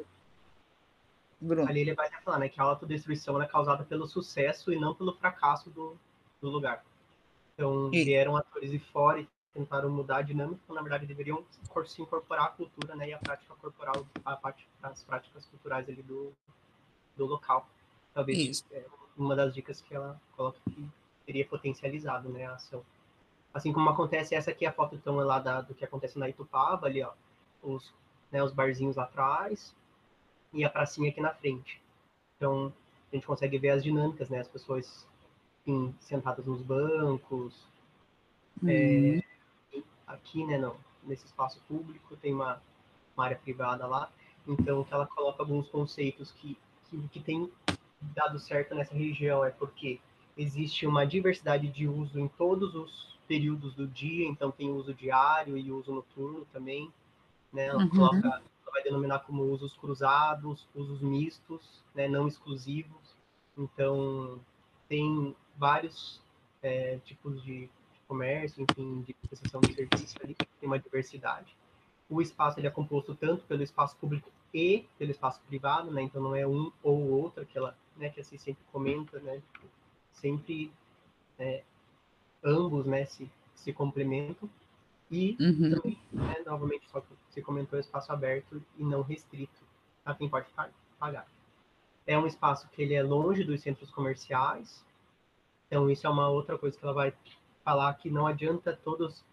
Bruno. Ali ele vai falar né, que a autodestruição é causada pelo sucesso e não pelo fracasso do, do lugar. Então, vieram atores de fora e tentaram mudar a dinâmica, então, na verdade, deveriam se incorporar a cultura né, e a prática corporal, a parte, as práticas culturais ali do, do local. Talvez Isso. é uma das dicas que ela coloca que teria potencializado né, a ação. Assim como acontece, essa aqui é a foto então lá da, do que acontece na Itupava, ali, ó, os, né, os barzinhos lá atrás e a pracinha aqui na frente. Então, a gente consegue ver as dinâmicas, né, as pessoas enfim, sentadas nos bancos. Uhum. É, aqui, né, não, nesse espaço público, tem uma, uma, área privada lá, então que ela coloca alguns conceitos que, que, que tem dado certo nessa região é porque existe uma diversidade de uso em todos os períodos do dia, então tem uso diário e uso noturno também, né? Ela, uhum. coloca, ela vai denominar como usos cruzados, usos mistos, né? não exclusivos. Então, tem vários é, tipos de, comércio, enfim, de prestação de serviço ali, tem uma diversidade. O espaço ele é composto tanto pelo espaço público e pelo espaço privado, né? Então não é um ou outro, aquela, né, que assim sempre comenta, né? Sempre é, ambos né, se, se complementam. E uhum. também, né, novamente, só que você comentou espaço aberto e não restrito a quem pode pagar. É um espaço que ele é longe dos centros comerciais, então isso é uma outra coisa que ela vai falar que não adianta todos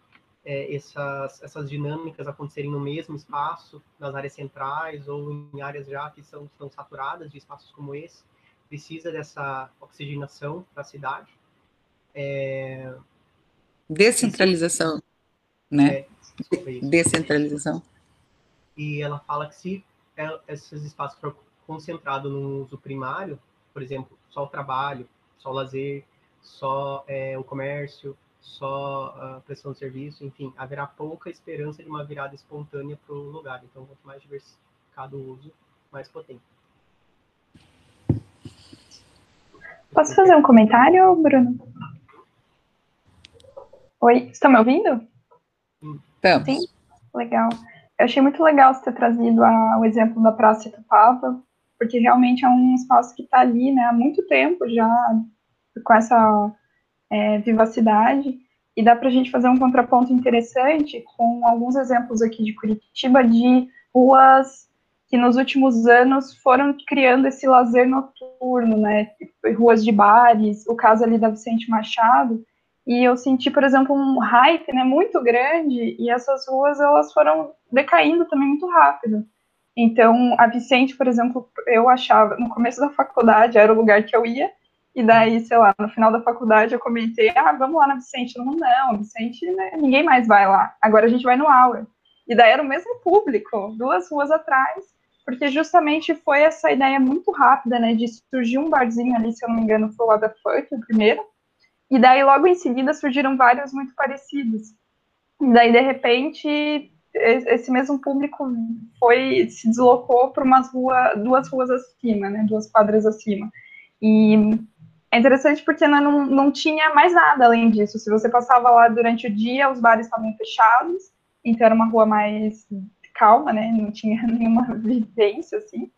é, essas, essas dinâmicas acontecerem no mesmo espaço, nas áreas centrais ou em áreas já que são, estão saturadas de espaços como esse, precisa dessa oxigenação para a cidade. É... Descentralização, né? É, Descentralização. E ela fala que se é, esses espaços for concentrados no uso primário, por exemplo, só o trabalho, só o lazer, só é, o comércio, só a prestação de serviço, enfim, haverá pouca esperança de uma virada espontânea para o lugar. Então, quanto mais diversificado o uso, mais potente. Posso fazer um comentário, Bruno? Oi, estão me ouvindo? Estamos. Sim, legal. Eu achei muito legal você ter trazido a, o exemplo da Praça Itupava, porque realmente é um espaço que está ali né, há muito tempo já, com essa é, vivacidade, e dá para a gente fazer um contraponto interessante com alguns exemplos aqui de Curitiba de ruas que nos últimos anos foram criando esse lazer noturno, né? Ruas de bares, o caso ali da Vicente Machado, e eu senti, por exemplo, um hype, né, muito grande, e essas ruas elas foram decaindo também muito rápido. Então, a Vicente, por exemplo, eu achava, no começo da faculdade era o lugar que eu ia, e daí, sei lá, no final da faculdade eu comentei, ah, vamos lá na Vicente. Não, não, Vicente, né, ninguém mais vai lá. Agora a gente vai no Hour. E daí era o mesmo público, duas ruas atrás, porque justamente foi essa ideia muito rápida, né, de surgir um barzinho ali, se eu não me engano, foi o Ada Funk, o primeiro, e daí logo em seguida surgiram vários muito parecidos. E daí, de repente, esse mesmo público foi se deslocou para umas rua, duas ruas acima, né, duas quadras acima. E é interessante porque né, não, não tinha mais nada além disso. Se você passava lá durante o dia, os bares estavam fechados, então era uma rua mais calma, né? Não tinha nenhuma vivência, assim.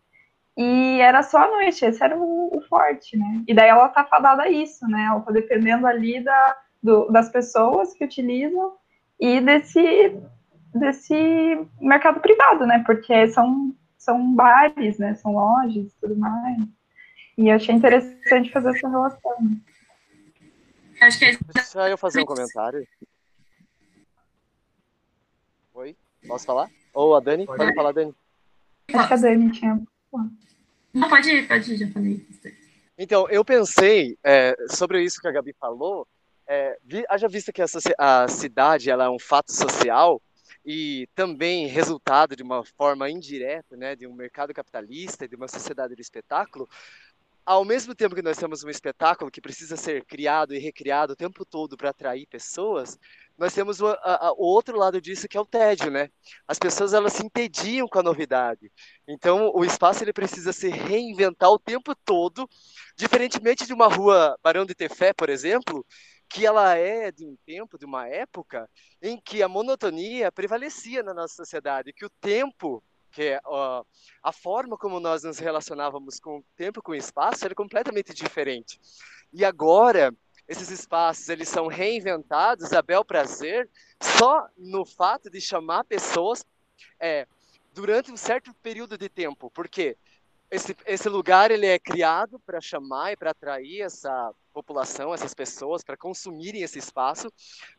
E era só a noite, esse era o, o, forte, né? E daí ela tá fadada a isso, né? Ela tá dependendo ali da, do, das pessoas que utilizam e desse, desse mercado privado, né? Porque são, são bares, né? São lojas e tudo mais. E eu achei interessante fazer essa relação. Acho que é... Deixa eu fazer um comentário. Oi? Posso falar? Ou a Dani? Pode, pode falar, Dani. Acho que a Dani tinha. Não, pode ir, pode ir, já falei. Então, eu pensei é, sobre isso que a Gabi falou. É, vi, haja vista que a, a cidade ela é um fato social e também resultado de uma forma indireta, né, de um mercado capitalista e de uma sociedade de espetáculo, ao mesmo tempo que nós temos um espetáculo que precisa ser criado e recriado o tempo todo para atrair pessoas, nós temos o, a, o, outro lado disso que é o tédio, né? As pessoas elas se entediam com a novidade. Então o espaço ele precisa se reinventar o tempo todo, diferentemente de uma rua Barão de Tefé, por exemplo, que ela é de um tempo, de uma época em que a monotonia prevalecia na nossa sociedade, que o tempo porque ó, a forma como nós nos relacionávamos com o tempo, com o espaço, era completamente diferente. E agora, esses espaços eles são reinventados a bel prazer só no fato de chamar pessoas é, durante um certo período de tempo. Porque esse, esse lugar ele é criado para chamar e para atrair essa população, essas pessoas, para consumirem esse espaço,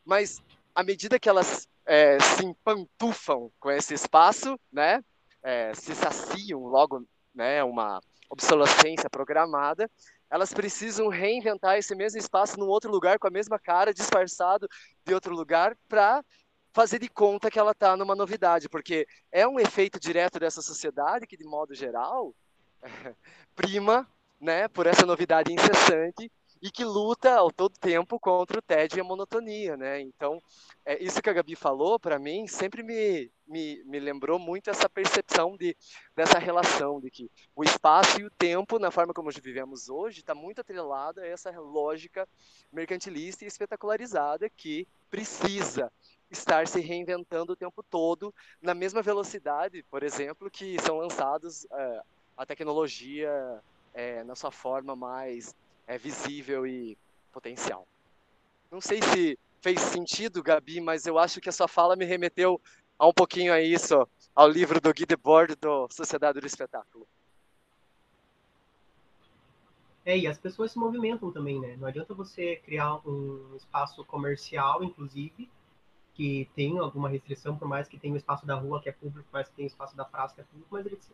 mas à medida que elas é, se empantufam com esse espaço, né, é, se saciam logo né, uma obsolescência programada, elas precisam reinventar esse mesmo espaço num outro lugar com a mesma cara, disfarçado de outro lugar, para fazer de conta que ela está numa novidade, porque é um efeito direto dessa sociedade que, de modo geral, prima né, por essa novidade incessante e que luta ao todo tempo contra o tédio e a monotonia, né? Então, é, isso que a Gabi falou, para mim, sempre me, me, me lembrou muito essa percepção de, dessa relação, de que o espaço e o tempo, na forma como vivemos hoje, está muito atrelado a essa lógica mercantilista e espetacularizada que precisa estar se reinventando o tempo todo na mesma velocidade, por exemplo, que são lançados é, a tecnologia é, na sua forma mais é, visível e potencial. Não sei se fez sentido, Gabi, mas eu acho que a sua fala me remeteu a um pouquinho a isso, ao livro do Guy Debord, do Sociedade do Espetáculo. É, e as pessoas se movimentam também, né? Não adianta você criar um espaço comercial, inclusive, que tem alguma restrição, por mais que tenha o espaço da rua que é público, por mais que tenha o espaço da praça que é público, mas eles,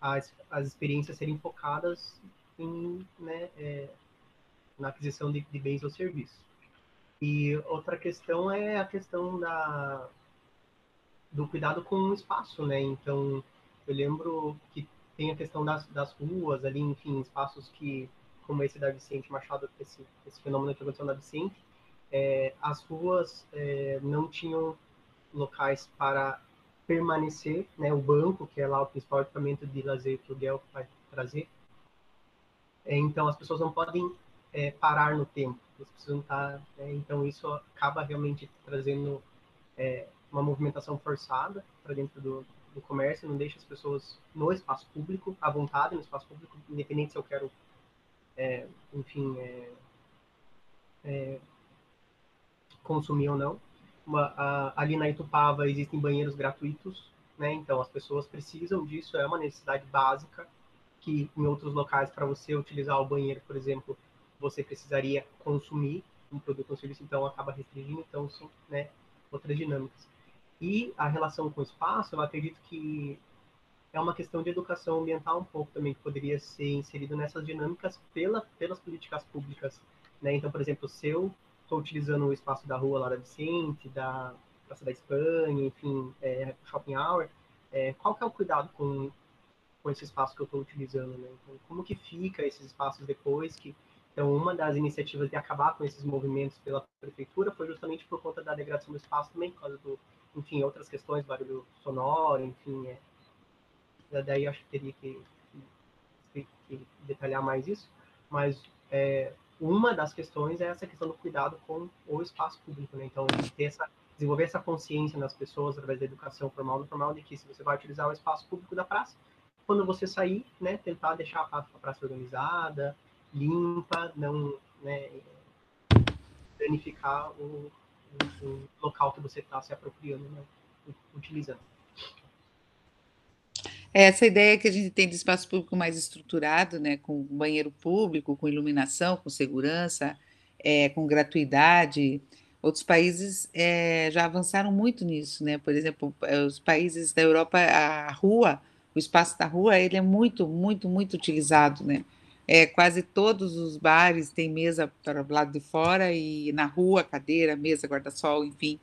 as, as experiências serem focadas em, né, é, na aquisição de, de bens ou serviços. E outra questão é a questão da, do cuidado com o espaço, né? Então, eu lembro que tem a questão das, das ruas ali, enfim, espaços que, como esse da Vicente Machado, esse, esse fenômeno que aconteceu na Vicente, é, as ruas é, não tinham locais para permanecer, né? O banco, que é lá o principal equipamento de lazer que o Guel vai trazer. É, então, as pessoas não podem é, parar no tempo, eles precisam estar. Né? Então, isso acaba realmente trazendo é, uma movimentação forçada para dentro do, do comércio, não deixa as pessoas no espaço público, à vontade no espaço público, independente se eu quero, é, enfim, é, é, consumir ou não. Uma, a, ali na Itupava existem banheiros gratuitos, né? Então as pessoas precisam disso, é uma necessidade básica que em outros locais para você utilizar o banheiro, por exemplo, você precisaria consumir um produto ou um serviço, então acaba restringindo, então são né, outras dinâmicas. E a relação com o espaço, eu acredito que é uma questão de educação ambiental um pouco também, que poderia ser inserido nessas dinâmicas pela, pelas políticas públicas. Né? Então, por exemplo, se eu estou utilizando o espaço da rua lá da Vicente, da Praça da Espanha, enfim, é, Shopping Hour, é, qual que é o cuidado com, com esse espaço que eu estou utilizando? Né? Então, como que fica esses espaços depois que então, uma das iniciativas de acabar com esses movimentos pela prefeitura foi justamente por conta da degradação do espaço também, por causa do, enfim, outras questões, barulho sonoro, enfim, é, daí acho que teria que, que, que detalhar mais isso, mas é, uma das questões é essa questão do cuidado com o espaço público, né? Então, essa, desenvolver essa consciência nas pessoas através da educação formal e informal de que se você vai utilizar o espaço público da praça, quando você sair, né, tentar deixar a praça organizada, limpa, não né, danificar o, o, o, local que você está se apropriando, né, utilizando. É, essa ideia que a gente tem de espaço público mais estruturado, né, com banheiro público, com iluminação, com segurança, é, com gratuidade. Outros países é, já avançaram muito nisso, né? Por exemplo, é, os países da Europa, a rua, o espaço da rua, ele é muito, muito, muito utilizado, né? É, quase todos os bares têm mesa para o lado de fora e na rua, cadeira, mesa, guarda-sol, enfim.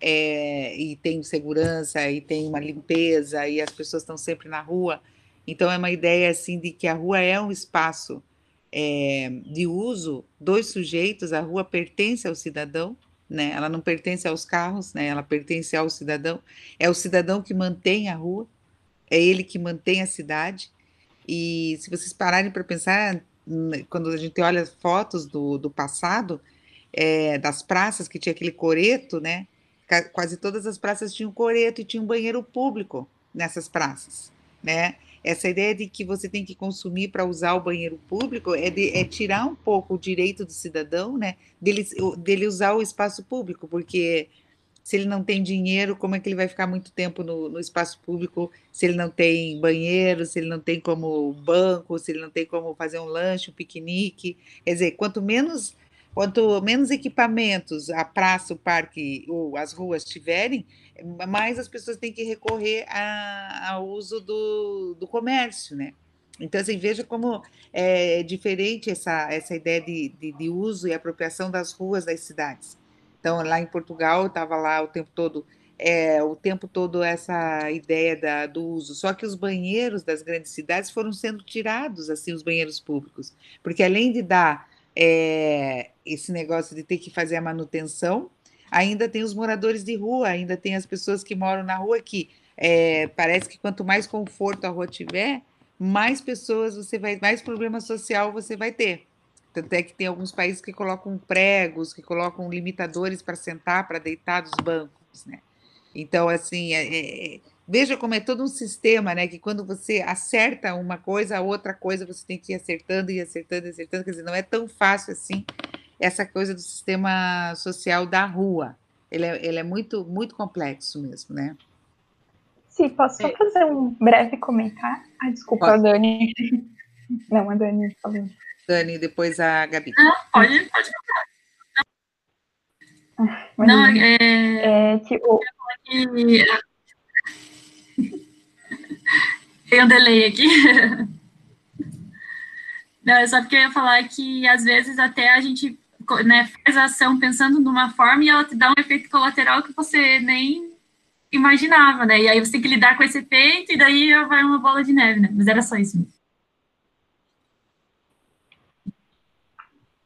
É, e tem segurança, e tem uma limpeza, e as pessoas estão sempre na rua. Então, é uma ideia assim de que a rua é um espaço é, de uso dos sujeitos, a rua pertence ao cidadão, né? ela não pertence aos carros, né? ela pertence ao cidadão. É o cidadão que mantém a rua, é ele que mantém a cidade. E se vocês pararem para pensar, né, quando a gente olha fotos do, do passado, é, das praças que tinha aquele coreto, né? Quase todas as praças tinham coreto e tinha um banheiro público nessas praças, né? Essa ideia de que você tem que consumir para usar o banheiro público é, de, é, tirar um pouco o direito do cidadão, né? Dele, dele usar o espaço público, porque se ele não tem dinheiro, como é que ele vai ficar muito tempo no, no, espaço público se ele não tem banheiro, se ele não tem como banco, se ele não tem como fazer um lanche, um piquenique? Quer dizer, quanto menos, quanto menos equipamentos a praça, o parque ou as ruas tiverem, mais as pessoas têm que recorrer a, ao uso do, do comércio, né? Então, assim, veja como é diferente essa, essa ideia de, de, de uso e apropriação das ruas das cidades. Então, lá em Portugal, estava lá o tempo todo, é, o tempo todo essa ideia da, do uso. Só que os banheiros das grandes cidades foram sendo tirados, assim, os banheiros públicos, porque além de dar é, esse negócio de ter que fazer a manutenção, ainda tem os moradores de rua, ainda tem as pessoas que moram na rua que é, parece que quanto mais conforto a rua tiver, mais pessoas você vai, mais problema social você vai ter. Tanto é que tem alguns países que colocam pregos, que colocam limitadores para sentar, para deitar dos bancos, né? Então, assim, é, é, veja como é todo um sistema, né? Que quando você acerta uma coisa, a outra coisa você tem que ir acertando e acertando e acertando. Quer dizer, não é tão fácil assim essa coisa do sistema social da rua. Ele é, ele é muito, muito complexo mesmo, né? Sim, posso só é. fazer um breve comentário? Ah, desculpa, Pode. Dani. Não, a Dani falou. Dani, depois a Gabi. Não, pode, pode Não, é, é que o... Tem um delay aqui. Não, é só porque eu ia falar que às vezes até a gente né, faz a ação pensando numa forma e ela te dá um efeito colateral que você nem imaginava, né? E aí você tem que lidar com esse efeito e daí vai uma bola de neve, né? Mas era só isso mesmo.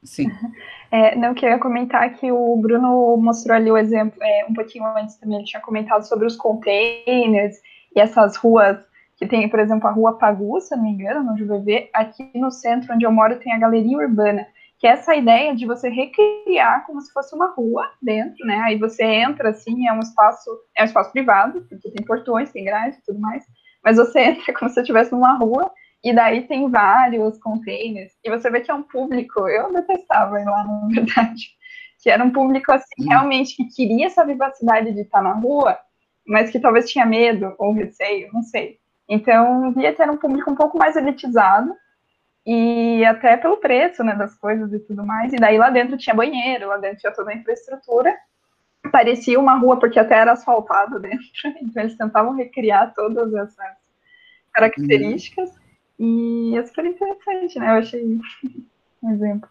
Sim. É, não, que eu comentar que o Bruno mostrou ali o exemplo, é, um pouquinho antes também, ele tinha comentado sobre os containers e essas ruas, que tem, por exemplo, a rua Pagu, se não me engano, no JVV, aqui no centro onde eu moro tem a Galeria Urbana, que é essa ideia de você recriar como se fosse uma rua dentro, né, aí você entra, assim, é um espaço, é um espaço privado, porque tem portões, tem grade e tudo mais, mas você entra como se estivesse numa rua, e daí tem vários containers, e você vê que é um público, eu detestava ir lá, na verdade, que era um público, assim, hum. realmente, que queria essa vivacidade de estar na rua, mas que talvez tinha medo ou receio, não sei. Então, via ter um público um pouco mais elitizado, e até pelo preço, né, das coisas e tudo mais, e daí lá dentro tinha banheiro, lá dentro tinha toda a infraestrutura, parecia uma rua, porque até era asfaltado dentro, então eles tentavam recriar todas essas características, uhum. E é super interessante, né? Eu achei um exemplo.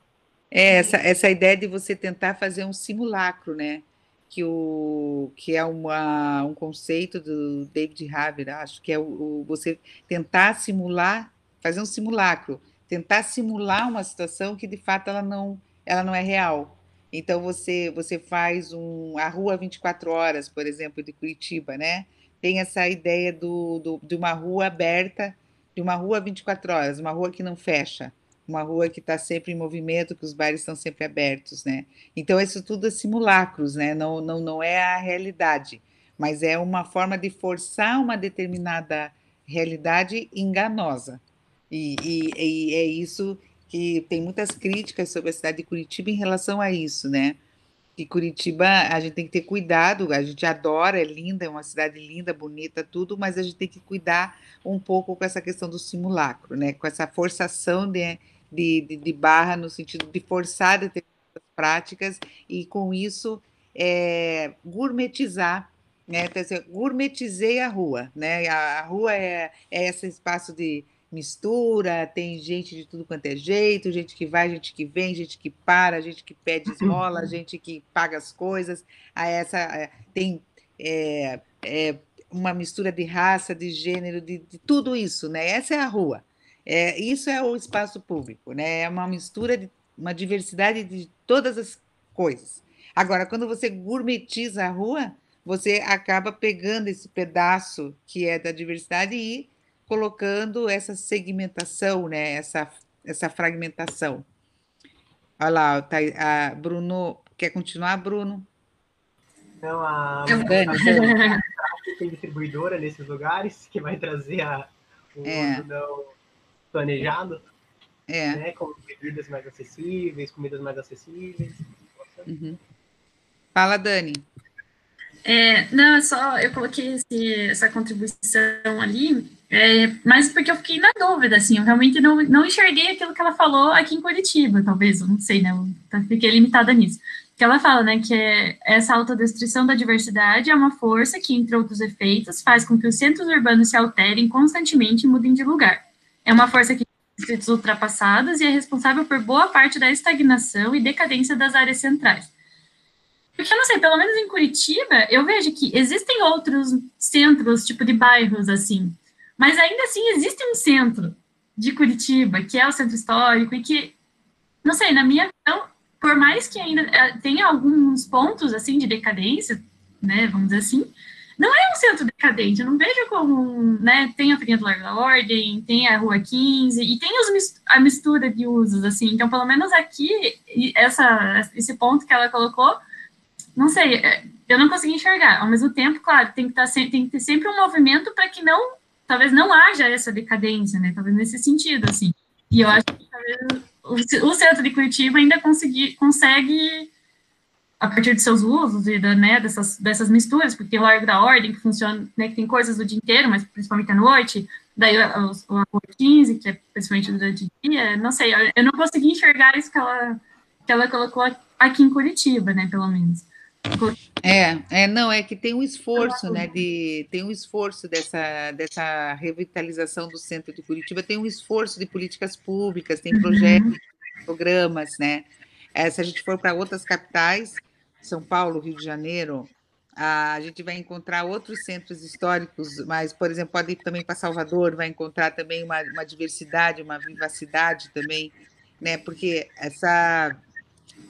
É, essa, essa ideia de você tentar fazer um simulacro, né? Que, o, que é uma, um conceito do David Haber, acho que é o, o, você tentar simular, fazer um simulacro, tentar simular uma situação que de fato ela não, ela não é real. Então você você faz um a rua 24 horas, por exemplo, de Curitiba, né? Tem essa ideia do, do de uma rua aberta de uma rua 24 horas, uma rua que não fecha, uma rua que está sempre em movimento, que os bares estão sempre abertos, né? Então, isso tudo é simulacros, né? Não, não, não é a realidade, mas é uma forma de forçar uma determinada realidade enganosa. E, e, e é isso que tem muitas críticas sobre a cidade de Curitiba em relação a isso, né? E Curitiba, a gente tem que ter cuidado, a gente adora, é linda, é uma cidade linda, bonita, tudo, mas a gente tem que cuidar um pouco com essa questão do simulacro, né? Com essa forçação de, de, de, de barra no sentido de forçar determinadas práticas e com isso é, gourmetizar né? Então, assim, gourmetizei a rua, né? A, a rua é, é esse espaço de, mistura, tem gente de tudo quanto é jeito, gente que vai, gente que vem, gente que para, gente que pede esmola, gente que paga as coisas. Aí essa é, tem é, é, uma mistura de raça, de gênero, de, de, tudo isso, né? Essa é a rua. É, isso é o espaço público, né? É uma mistura de uma diversidade de todas as coisas. Agora, quando você gourmetiza a rua, você acaba pegando esse pedaço que é da diversidade e colocando essa segmentação, né? essa, essa fragmentação. Olha lá, tá, a Bruno, quer continuar, Bruno? Não, a, a, tem distribuidora nesses lugares que vai trazer a, o é. planejado, é. né, com bebidas mais acessíveis, comidas mais acessíveis. Uhum. Fala, Dani. É, não, só eu coloquei esse, essa contribuição ali, é, mas porque eu fiquei na dúvida, assim, eu realmente não, não enxerguei aquilo que ela falou aqui em Curitiba, talvez, eu não sei, né, eu fiquei limitada nisso. Que ela fala, né, que é, essa autodestruição da diversidade é uma força que, entre outros efeitos, faz com que os centros urbanos se alterem constantemente e mudem de lugar. É uma força que distritos ultrapassados e é responsável por boa parte da estagnação e decadência das áreas centrais. Porque eu não sei, pelo menos em Curitiba, eu vejo que existem outros centros, tipo de bairros, assim. Mas ainda assim existe um centro de Curitiba, que é o centro histórico, e que, não sei, na minha visão, por mais que ainda eh, tenha alguns pontos, assim, de decadência, né, vamos dizer assim, não é um centro decadente, eu não vejo como, né, tem a Largo da Ordem, tem a Rua 15, e tem os, a mistura de usos, assim, então, pelo menos aqui, essa, esse ponto que ela colocou, não sei, é, eu não consegui enxergar. Ao mesmo tempo, claro, tem que, tá, tem que ter sempre um movimento para que não, talvez não haja essa decadência, né? Talvez nesse sentido, assim. E eu acho que talvez o, o centro de Curitiba ainda consegui, consegue, a partir de seus usos e da, né, dessas, dessas misturas, porque tem o Largo da Ordem, que funciona, né, que tem coisas do dia inteiro, mas principalmente à noite, daí o, o, o 15, que é principalmente durante o dia, não sei, eu, eu não consegui enxergar isso que ela, que ela colocou aqui em Curitiba, né, pelo menos. É, é, não, é que tem um esforço, né, de, tem um esforço dessa, dessa revitalização do centro de Curitiba, tem um esforço de políticas públicas, tem projetos, uhum. programas, né, é, se a gente for para outras capitais, São Paulo, Rio de Janeiro, a gente vai encontrar outros centros históricos, mas, por exemplo, pode ir também para Salvador, vai encontrar também uma, uma diversidade, uma vivacidade também, né, porque essa,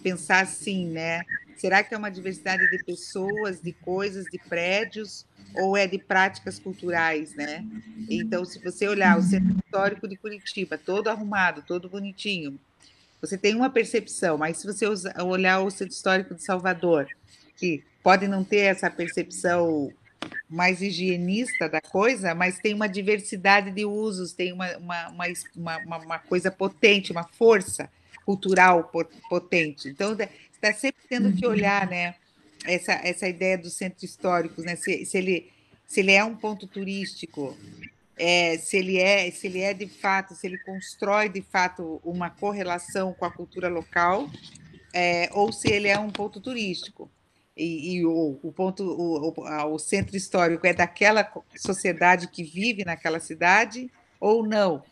pensar assim, né, Será que é uma diversidade de pessoas, de coisas, de prédios, ou é de práticas culturais, né? Então, se você olhar o centro histórico de Curitiba, todo arrumado, todo bonitinho, você tem uma percepção, mas se você olhar o centro histórico de Salvador, que pode não ter essa percepção mais higienista da coisa, mas tem uma diversidade de usos, tem uma, uma, uma, uma coisa potente, uma força cultural potente. Então, está sempre tendo que uhum. olhar, né? Essa, essa ideia dos centros históricos, né? Se, se, ele, se ele é um ponto turístico, é, se ele é, se ele é de fato, se ele constrói de fato uma correlação com a cultura local, é, ou se ele é um ponto turístico. E, e o, o, ponto, o, o, o centro histórico é daquela sociedade que vive naquela cidade ou não.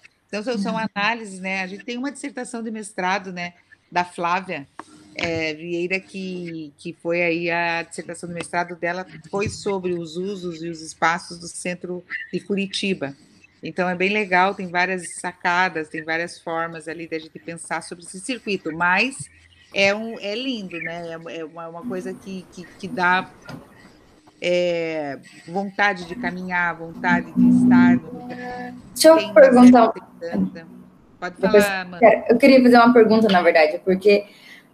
Então, são, uhum. análises, né? A gente tem uma dissertação de mestrado, né, da Flávia, é, Vieira, que, que foi aí a dissertação do mestrado dela, foi sobre os usos e os espaços do centro de Curitiba. Então é bem legal, tem várias sacadas, tem várias formas ali da gente pensar sobre esse circuito, mas é, um, é lindo, né? É, é uma, uma coisa que, que, que dá é, vontade de caminhar, vontade de estar. Deixa eu perguntar. Pode falar, Amanda. Eu queria fazer uma pergunta, na verdade, porque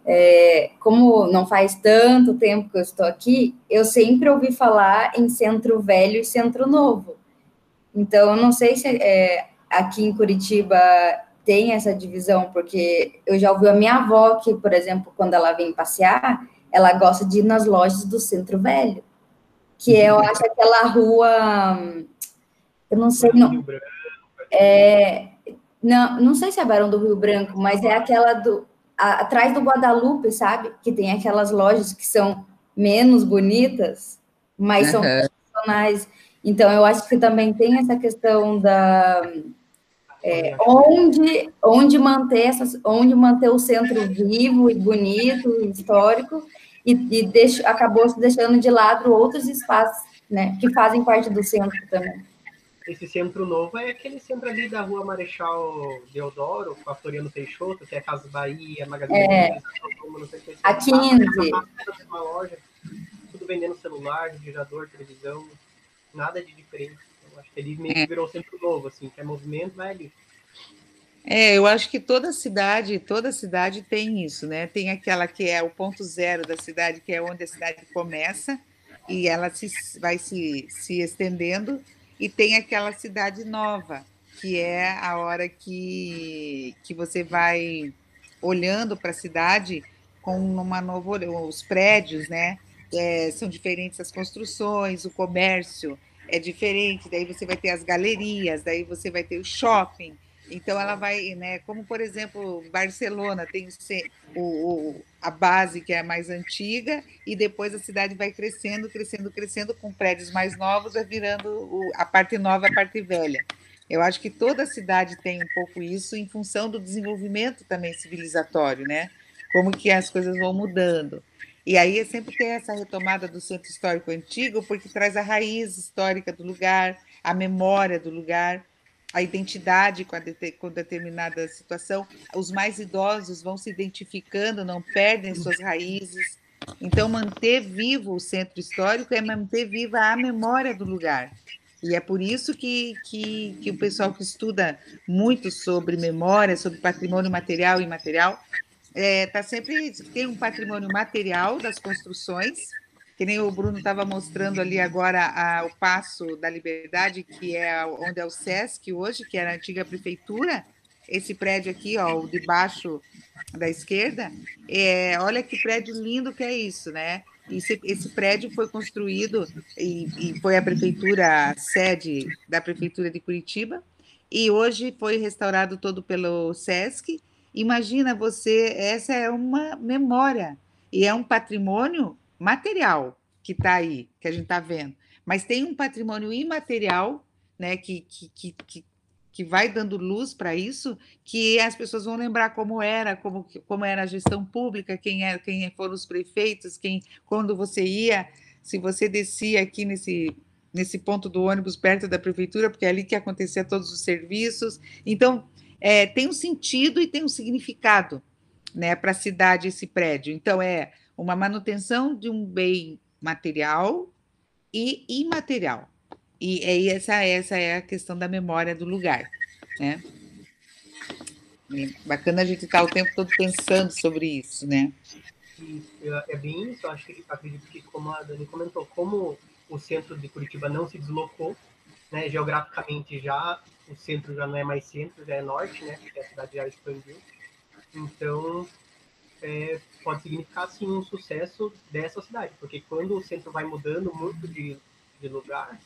é, como não faz tanto tempo que eu estou aqui, eu sempre ouvi falar em centro velho e centro novo. Então, eu não sei se é, aqui em Curitiba tem essa divisão, porque eu já ouvi a minha avó que, por exemplo, quando ela vem passear, ela gosta de ir nas lojas do centro velho, que é, eu acho aquela rua, eu não sei, não, é, não, não sei se é Barão do Rio Branco, mas é aquela do a, atrás do Guadalupe, sabe? Que tem aquelas lojas que são menos bonitas, mas uhum. são profissionais. Então, eu acho que também tem essa questão da. É, onde, onde, manter essas, onde manter o centro vivo e bonito, histórico, e, e deixo, acabou se deixando de lado outros espaços né, que fazem parte do centro também. Esse centro novo é aquele centro ali da rua Marechal Deodoro, com a Floriano Peixoto, que é Casa Bahia, Magazine é. não sei o A 15. Uma loja, tudo vendendo celular, refrigerador, televisão, nada de diferente. Eu acho que ele meio que virou centro novo, assim, que é movimento, vai ali. É, eu acho que toda cidade, toda cidade tem isso, né? Tem aquela que é o ponto zero da cidade, que é onde a cidade começa, e ela se, vai se, se estendendo e tem aquela cidade nova, que é a hora que, que você vai olhando para a cidade com uma nova os prédios, né? É, são diferentes as construções, o comércio é diferente, daí você vai ter as galerias, daí você vai ter o shopping. Então ela vai, né? Como por exemplo, Barcelona tem o, o, a base que é mais antiga e depois a cidade vai crescendo, crescendo, crescendo com prédios mais novos, vai virando o, a parte nova, a parte velha. Eu acho que toda cidade tem um pouco isso em função do desenvolvimento também civilizatório, né? Como que as coisas vão mudando. E aí é sempre tem essa retomada do centro histórico antigo, porque traz a raiz histórica do lugar, a memória do lugar a identidade com, a de, com determinada situação, os mais idosos vão se identificando, não perdem suas raízes. Então, manter vivo o centro histórico é manter viva a memória do lugar. E é por isso que, que, que o pessoal que estuda muito sobre memória, sobre patrimônio material e imaterial, é, tá sempre tem um patrimônio material das construções, que nem o Bruno estava mostrando ali agora a, o Passo da Liberdade, que é onde é o SESC hoje, que era a antiga prefeitura, esse prédio aqui, ó, o de baixo da esquerda, é, olha que prédio lindo que é isso, né? Esse, esse prédio foi construído e, e foi a prefeitura, a sede da prefeitura de Curitiba, e hoje foi restaurado todo pelo SESC. Imagina você, essa é uma memória e é um patrimônio material que está aí, que a gente está vendo, mas tem um patrimônio imaterial, né, que, que, que, que, vai dando luz para isso, que as pessoas vão lembrar como era, como, como era a gestão pública, quem, era, quem foram os prefeitos, quem, quando você ia, se você descia aqui nesse, nesse ponto do ônibus perto da prefeitura, porque é ali que acontecia todos os serviços. Então, é, tem um sentido e tem um significado né, para a cidade esse prédio. Então, é uma manutenção de um bem material e imaterial. E é essa, essa é a questão da memória do lugar. Né? bacana a gente estar tá o tempo todo pensando sobre isso, né? é bem isso, acho que acredito que, como a Dani comentou, como o centro de Curitiba não se deslocou, né, geograficamente já, o centro já não é mais centro, já é norte, né, porque a cidade já expandiu. Então, é, pode significar, sim, um sucesso dessa cidade, porque quando o centro vai mudando muito de, de lugar,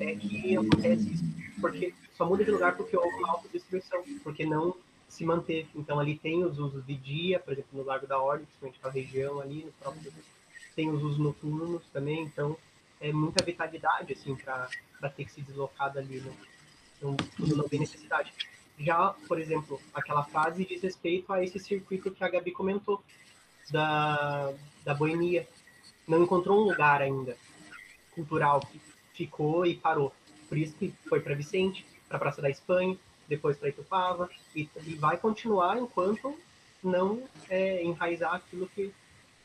é que acontece isso. Porque só muda de lugar porque houve uma autodestruição, porque não se manteve. Então, ali tem os usos de dia, por exemplo, no Lago da Ordem, principalmente aquela região ali, no próprio, tem os usos noturnos também, então é muita vitalidade, assim, para ter que se deslocar dali, né? Então, tudo não tem necessidade. Já, por exemplo, aquela fase diz respeito a esse circuito que a Gabi comentou, da, da boemia. Não encontrou um lugar ainda cultural que ficou e parou. Por isso que foi para Vicente, para a Praça da Espanha, depois para Itupava, e, e, vai continuar enquanto não é, enraizar aquilo que,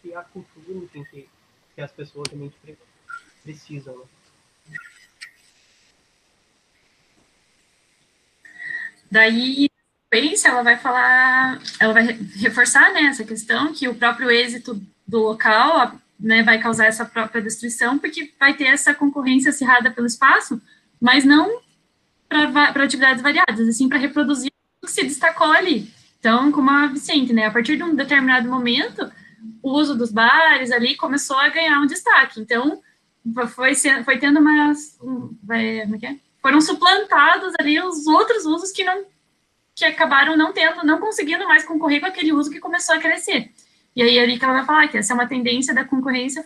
que a cultura, enfim, que, que as pessoas realmente precisam. Né? Daí, ela vai falar, ela vai reforçar né, essa questão que o próprio êxito do local né, vai causar essa própria destruição, porque vai ter essa concorrência acirrada pelo espaço, mas não para atividades variadas, assim, para reproduzir o que se destacou ali. Então, como a Vicente, né, a partir de um determinado momento, o uso dos bares ali começou a ganhar um destaque. Então, foi, foi tendo umas. Um, é, como é que é? Foram suplantados ali os outros usos que não que acabaram não tendo, não conseguindo mais concorrer com aquele uso que começou a crescer. E aí, ali que ela vai falar que essa é uma tendência da concorrência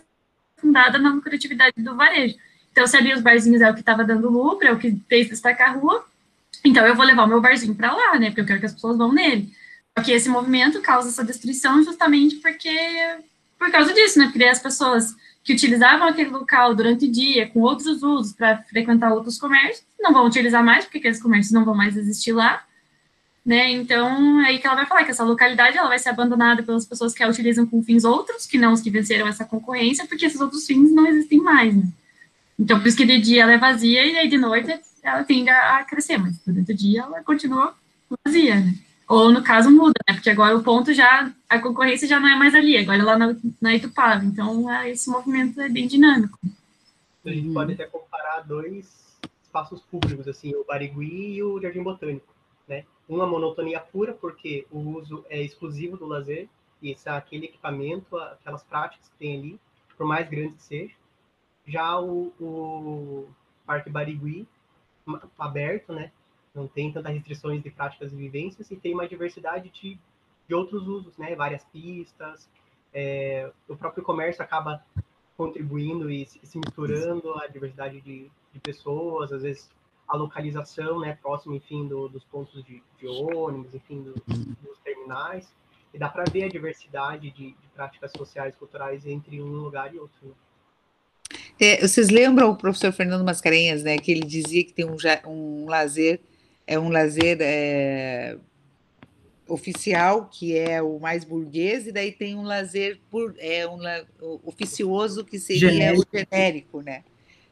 fundada na lucratividade do varejo. Então, se ali os barzinhos é o que estava dando lucro, é o que fez destacar a rua, então eu vou levar o meu barzinho para lá, né? Porque eu quero que as pessoas vão nele. Só que esse movimento causa essa destruição justamente porque por causa disso, né? Porque as pessoas que utilizavam aquele local durante o dia com outros usos para frequentar outros comércios não vão utilizar mais, porque aqueles comércios não vão mais existir lá. Né? Então, é aí que ela vai falar que essa localidade ela vai ser abandonada pelas pessoas que a utilizam com fins outros, que não os que venceram essa concorrência, porque esses outros fins não existem mais. Né? Então, por isso que de dia ela é vazia e aí de noite ela tende a crescer, mas durante o dia ela continua vazia, né? Ou no caso muda, né? Porque agora o ponto já, a concorrência já não é mais ali, agora é lá na, na Itupava. Então, é, esse movimento é bem dinâmico. A gente pode até comparar dois espaços públicos, assim, o Barigui e o Jardim Botânico, né? Uma monotonia pura, porque o uso é exclusivo do lazer, e esse, aquele equipamento, aquelas práticas que tem ali, por mais grande que seja. Já o, o Parque Barigui, aberto, né? Não tem tantas restrições de práticas e vivências e tem uma diversidade de, de outros usos, né? Várias pistas, é, o próprio comércio acaba contribuindo e se misturando a diversidade de, de pessoas, às vezes a localização, né, próximo, enfim, do, dos pontos de, de, ônibus, enfim, do, dos terminais, e dá para ver a diversidade de, de, práticas sociais, culturais entre um lugar e outro. Né? É, vocês lembram o professor Fernando Mascarenhas, né, que ele dizia que tem um, um lazer, é um lazer é, oficial, que é o mais burguês, e daí tem um lazer por, é um oficioso, que seria genérico. o genérico, né?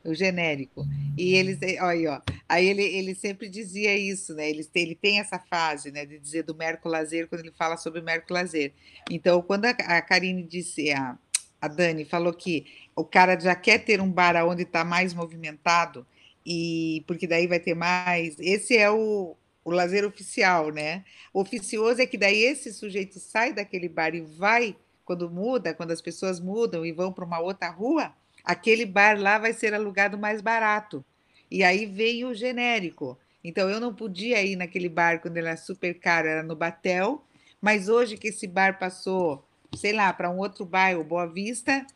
O genérico. E eles, olha, ó, aí ele, ele sempre dizia isso, né? Ele, ele tem essa fase, né, de dizer do Mercolazer quando ele fala sobre o Mercolazer. Então, quando a, a Karine disse, a, a Dani falou que o cara já quer ter um bar onde está mais movimentado, e porque daí vai ter mais. Esse é o, o lazer oficial, né? O oficioso é que daí esse sujeito sai daquele bar e vai, quando muda, quando as pessoas mudam e vão para uma outra rua, aquele bar lá vai ser alugado mais barato. E aí veio o genérico. Então eu não podia ir naquele bar quando ele era super caro, era no Batel, mas hoje que esse bar passou sei lá, para um outro bairro, Boa Vista,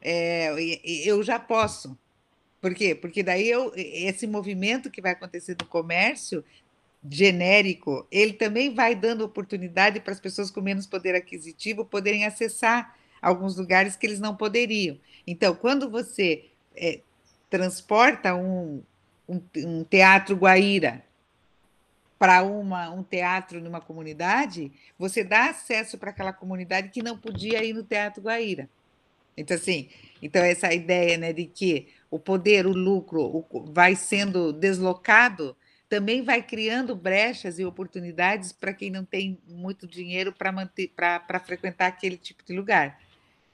é, eu já posso. Por quê? Porque daí eu, esse movimento que vai acontecer no comércio genérico, ele também vai dando oportunidade para as pessoas com menos poder aquisitivo poderem acessar alguns lugares que eles não poderiam. Então, quando você é, transporta um, um, um teatro Guaíra para um teatro numa comunidade, você dá acesso para aquela comunidade que não podia ir no Teatro Guaíra. Então, assim, então essa ideia né, de que o poder, o lucro o, vai sendo deslocado, também vai criando brechas e oportunidades para quem não tem muito dinheiro para manter para frequentar aquele tipo de lugar.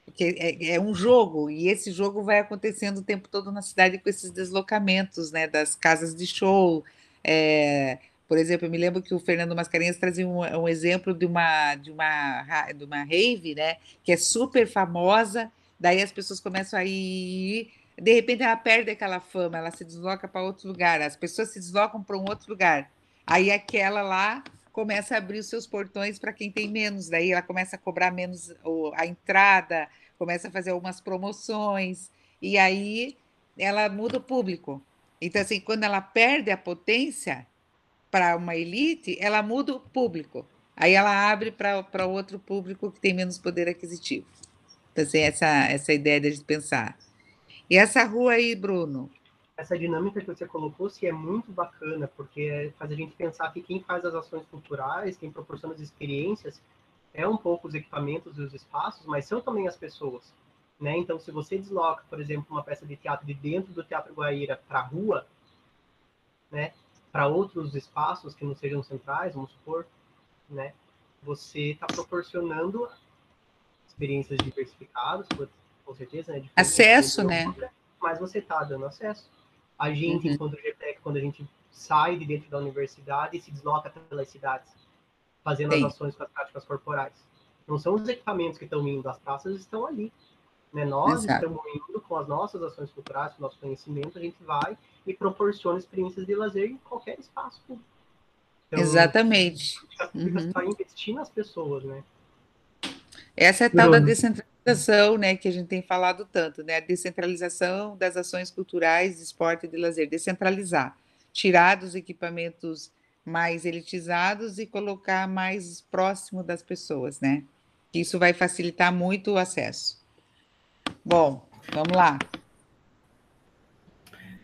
Porque é, é, um jogo, e esse jogo vai acontecendo o tempo todo na cidade com esses deslocamentos né, das casas de show. É, por exemplo, eu me lembro que o Fernando Mascarenhas trazia um, um, exemplo de uma, de, uma, de uma rave, né, que é super famosa, daí as pessoas começam a ir, de repente ela perde aquela fama, ela se desloca para outro lugar, as pessoas se deslocam para um outro lugar. Aí aquela lá começa a abrir os seus portões para quem tem menos, daí ela começa a cobrar menos a entrada, começa a fazer algumas promoções, e aí ela muda o público. Então, assim, quando ela perde a potência, para uma elite, ela muda o público. Aí ela abre para outro público que tem menos poder aquisitivo. Assim, essa, essa ideia de pensar. E essa rua aí, Bruno? Essa dinâmica que você colocou se é muito bacana, porque faz a gente pensar que quem faz as ações culturais, quem proporciona as experiências, é um pouco os equipamentos e os espaços, mas são também as pessoas. Né? Então, se você desloca, por exemplo, uma peça de teatro de dentro do Teatro Guaíra para a rua, né? para outros espaços que não sejam centrais, vamos supor, né? Você está proporcionando experiências diversificadas, com certeza, né? Acesso, né? Mas você está dando acesso. A gente, uhum. enquanto GPEC, quando a gente sai de dentro da universidade e se desloca pelas cidades, fazendo Sim. as ações com as práticas corporais. Não são os equipamentos que estão indo, as praças estão ali. Né? Nós Exato. estamos indo com as nossas ações culturais, com o nosso conhecimento, a gente vai e proporciona experiências de lazer em qualquer espaço público. Então, Exatamente. Uhum. Para investir nas pessoas, né? Essa é a tal da descentralização, né, que a gente tem falado tanto, né? A descentralização das ações culturais, de esporte e de lazer, descentralizar, tirar dos equipamentos mais elitizados e colocar mais próximo das pessoas, né? Isso vai facilitar muito o acesso. Bom, vamos lá.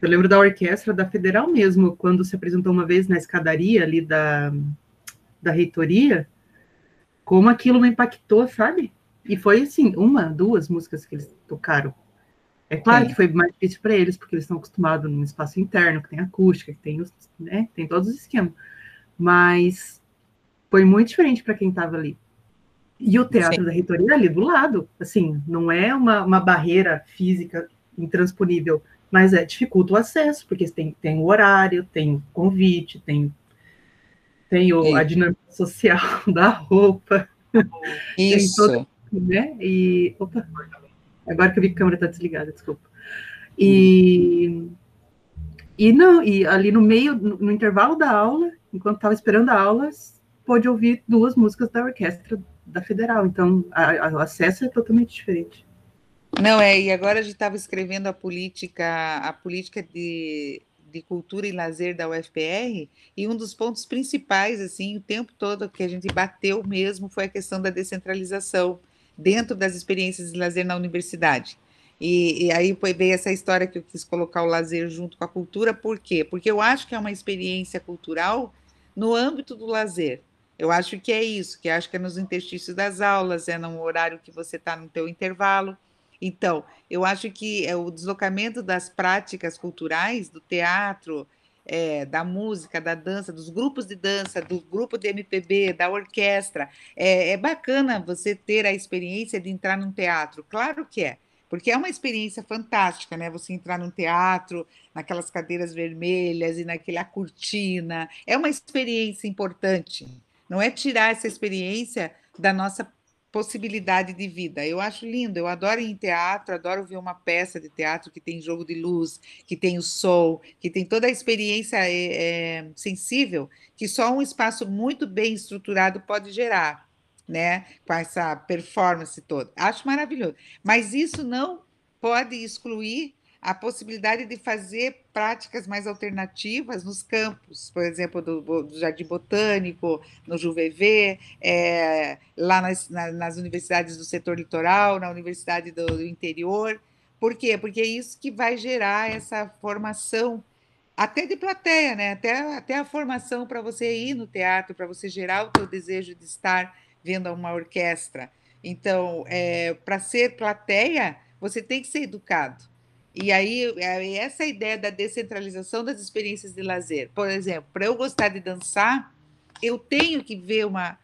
Eu lembro da orquestra da Federal mesmo, quando se apresentou uma vez na escadaria ali da, da reitoria, como aquilo me impactou, sabe? E foi assim, uma, duas músicas que eles tocaram. É claro Sim. que foi mais difícil para eles, porque eles estão acostumados num espaço interno, que tem acústica, que tem, os, né, tem todos os esquemas. Mas foi muito diferente para quem estava ali. E o teatro Sim. da reitoria é ali do lado, assim, não é uma, uma barreira física intransponível mas é, dificulta o acesso, porque tem, tem o horário, tem convite, tem, tem o, a dinâmica social da roupa. Isso. Todo, né? E, opa, agora que eu vi que a câmera está desligada, desculpa. E, e não, e ali no meio, no, no intervalo da aula, enquanto estava esperando a aula, pôde ouvir duas músicas da orquestra da Federal. Então, o acesso é totalmente diferente. Não, é, e agora a gente estava escrevendo a política, a política de, de cultura e lazer da UFPR, e um dos pontos principais, assim, o tempo todo que a gente bateu mesmo foi a questão da descentralização dentro das experiências de lazer na universidade. E, e aí veio essa história que eu quis colocar o lazer junto com a cultura, por quê? Porque eu acho que é uma experiência cultural no âmbito do lazer. Eu acho que é isso, que acho que é nos interstícios das aulas, é no horário que você está no teu intervalo, então, eu acho que é o deslocamento das práticas culturais, do teatro, é, da música, da dança, dos grupos de dança, do grupo de MPB, da orquestra. É, é, bacana você ter a experiência de entrar num teatro, claro que é, porque é uma experiência fantástica, né? Você entrar num teatro, naquelas cadeiras vermelhas e naquela cortina, é uma experiência importante. Não é tirar essa experiência da nossa possibilidade de vida. Eu acho lindo, eu adoro ir em teatro, adoro ver uma peça de teatro que tem jogo de luz, que tem o sol, que tem toda a experiência é, sensível que só um espaço muito bem estruturado pode gerar, né? Com essa performance toda. Acho maravilhoso. Mas isso não pode excluir a possibilidade de fazer práticas mais alternativas nos campos, por exemplo, do, do Jardim Botânico, no JuVV, é, lá nas, nas, universidades do setor litoral, na universidade do, do interior. Por quê? Porque é isso que vai gerar essa formação até de plateia, né? Até, até a formação para você ir no teatro, para você gerar o teu desejo de estar vendo uma orquestra. Então, é, para ser plateia, você tem que ser educado. E aí, essa ideia da descentralização das experiências de lazer. Por exemplo, para eu gostar de dançar, eu tenho que ver uma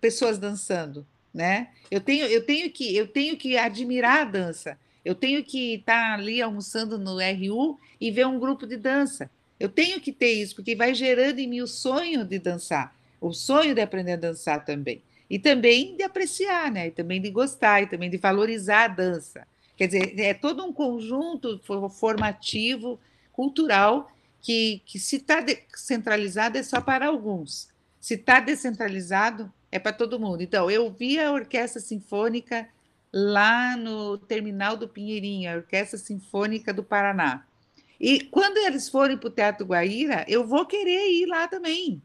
pessoas dançando, né? Eu tenho, eu tenho que, eu tenho que admirar a dança. Eu tenho que estar ali almoçando no RU e ver um grupo de dança. Eu tenho que ter isso, porque vai gerando em mim o sonho de dançar, o sonho de aprender a dançar também. E também de apreciar, né? E também de gostar, e também de valorizar a dança. Quer dizer, é todo um conjunto formativo, cultural, que, que se está centralizado é só para alguns. Se está descentralizado, é para todo mundo. Então, eu vi a Orquestra Sinfônica lá no Terminal do Pinheirinho, a Orquestra Sinfônica do Paraná. E quando eles forem para o Teatro Guaíra, eu vou querer ir lá também.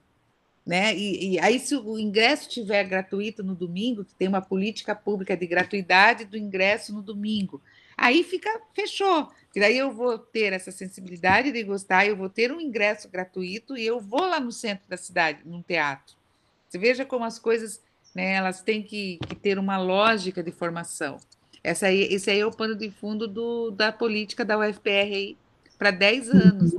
Né? E, e, aí, se o ingresso estiver gratuito no domingo, que tem uma política pública de gratuidade do ingresso no domingo, aí fica, fechou. E daí eu vou ter essa sensibilidade de gostar, eu vou ter um ingresso gratuito e eu vou lá no centro da cidade, num teatro. Você veja como as coisas, né, elas têm que, que ter uma lógica de formação. Essa aí, esse aí é o pano de fundo do, da política da UFPR para 10 anos.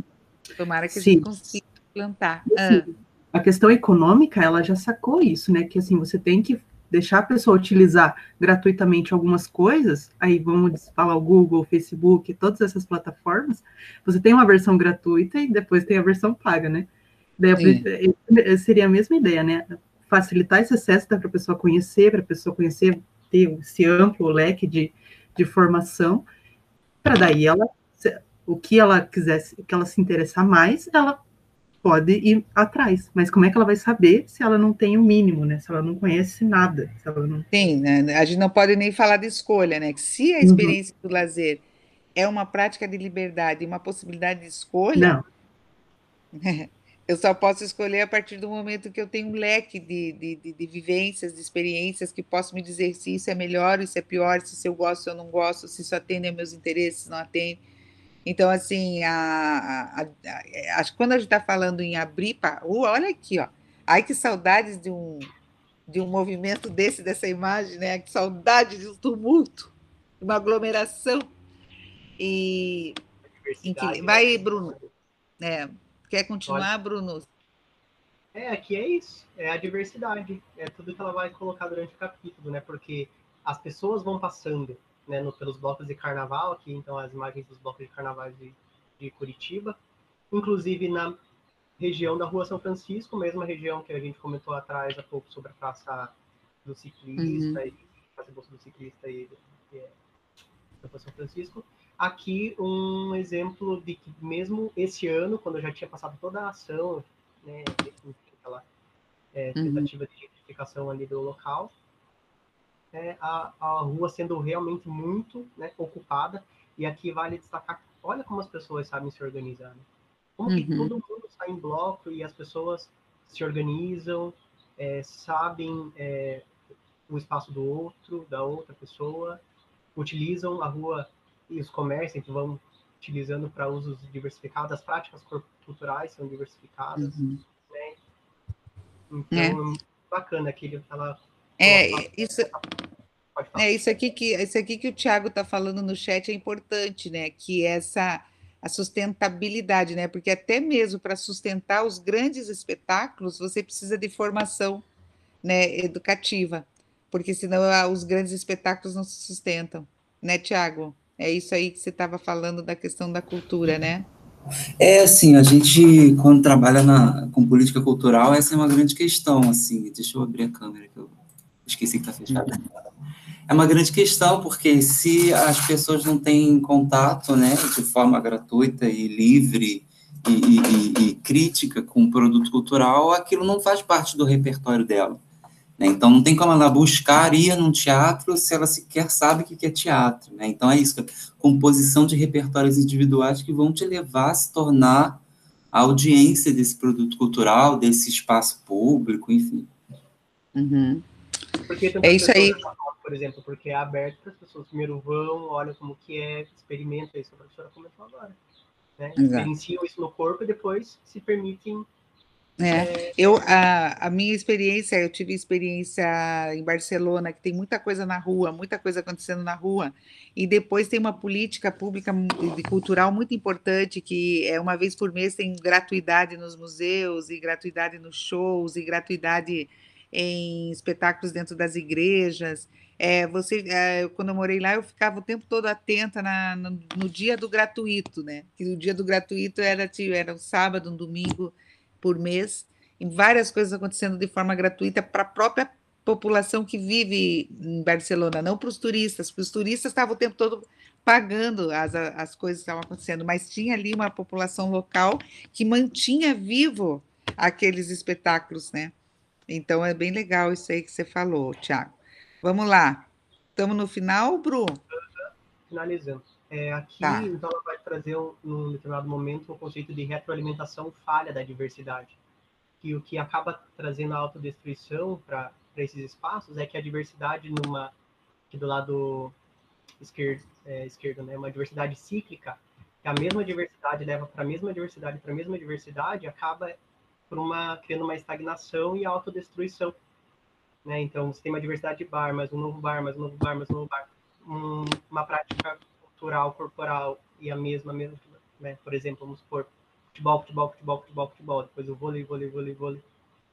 Tomara que Sim. a gente consiga plantar. Ah a questão econômica, ela já sacou isso, né? Que assim, você tem que deixar a pessoa utilizar gratuitamente algumas coisas, aí vamos falar o Google, o Facebook, todas essas plataformas, você tem uma versão gratuita e depois tem a versão paga, né? Daí seria a mesma ideia, né? Facilitar esse acesso para a pessoa conhecer, para a pessoa conhecer, ter esse amplo leque de, de formação, para daí ela, o que ela quisesse, que ela se interessar mais, ela pode ir atrás, mas como é que ela vai saber se ela não tem o mínimo, né? Se ela não conhece nada. Se ela não... Sim, né? a gente não pode nem falar de escolha, né? Que se a uhum. experiência uhum. do lazer é uma prática de liberdade uma possibilidade de escolha, não. eu só posso escolher a partir do momento que eu tenho um leque de, de, de, de, vivências, de experiências, que posso me dizer se isso é melhor, isso é pior, se eu gosto ou não gosto, se isso atende aos meus interesses, não atende. Então, assim, a, a, acho que quando a gente está falando em abrir para rua, olha aqui, ó. Ai, que saudades de um, de um movimento desse, dessa imagem, né? Que saudade de um tumulto, uma aglomeração. E. Enfim, vai, Bruno. É, quer continuar, Olha. Bruno? É, aqui é isso. É a diversidade. É tudo que ela vai colocar durante o capítulo, né? Porque as pessoas vão passando né, no, pelos blocos de carnaval, aqui então as imagens dos blocos de carnaval de, de Curitiba, inclusive na região da Rua São Francisco, mesma região que a gente comentou atrás há pouco sobre a Praça do Ciclista, uhum. e Praça do Ciclista e é, da Rua São Francisco. Aqui um exemplo de que mesmo esse ano, quando eu já tinha passado toda a ação, né, aquela é, uhum. tentativa uhum. de gentrificação ali do local, é, a, a rua sendo realmente muito né, ocupada. E aqui vale destacar, olha como as pessoas sabem se organizar. Né? Como uhum. que todo mundo sai em bloco e as pessoas se organizam, é, sabem é, o espaço do outro, da outra pessoa, utilizam a rua e os comércios que vão utilizando para usos diversificados, as práticas culturais são diversificadas. Uhum. Né? Então, é. bacana que ele estava é, isso, é isso aqui que isso aqui que o Tiago está falando no chat é importante, né? Que essa a sustentabilidade, né? Porque até mesmo para sustentar os grandes espetáculos, você precisa de formação, né, educativa, porque senão ah, os grandes espetáculos não se sustentam, né, Tiago? É isso aí que você estava falando da questão da cultura, né? É, assim, a gente, quando trabalha na, com política cultural, essa é uma grande questão, assim, deixa eu abrir a câmera que eu esqueci que está fechada. É uma grande questão, porque se as pessoas não têm contato, né, de forma gratuita e livre e, e, e crítica com o produto cultural, aquilo não faz parte do repertório dela. Né? Então, não tem como ela buscar ir num teatro se ela sequer sabe o que é teatro. Né? Então, é isso, composição de repertórios individuais que vão te levar a se tornar a audiência desse produto cultural, desse espaço público, enfim. Uhum. É isso aí. Por exemplo, porque é aberto para as pessoas primeiro vão, olham como que é, experimentam, é isso que a professora comentou agora. Né? Experienciam isso no corpo e depois se permitem é, eu, a, a, minha experiência, eu tive experiência em Barcelona, que tem muita coisa na rua, muita coisa acontecendo na rua, e depois tem uma política pública e cultural muito importante, que é uma vez por mês tem gratuidade nos museus, e gratuidade nos shows, e gratuidade em espetáculos dentro das igrejas. É, você, é, quando eu morei lá, eu ficava o tempo todo atenta na, no, no dia do gratuito, né? Que o dia do gratuito era, era um sábado, um domingo, por mês, em várias coisas acontecendo de forma gratuita para a própria população que vive em Barcelona, não para os turistas, porque os turistas estavam o tempo todo pagando as, as coisas que estavam acontecendo, mas tinha ali uma população local que mantinha vivo aqueles espetáculos, né? Então é bem legal isso aí que você falou, Tiago. Vamos lá. Estamos no final, Bru? Finalizando. É, aqui, tá. então, ela vai trazer, um, num determinado momento, o um conceito de retroalimentação falha da diversidade. Que o que acaba trazendo a autodestruição para esses espaços é que a diversidade, numa, aqui do lado esquerdo, é, esquerdo né, uma diversidade cíclica, que a mesma diversidade leva para a mesma diversidade, para a mesma diversidade, acaba por uma, criando uma estagnação e autodestruição. Né? Então, você tem uma diversidade de bar, mais um novo bar, mais um novo bar, mais um novo bar. Um, uma prática cultural corporal e a mesma, mesma né? por exemplo, vamos supor, futebol, futebol, futebol, futebol, futebol, depois o vôlei, vôlei, vôlei, vôlei,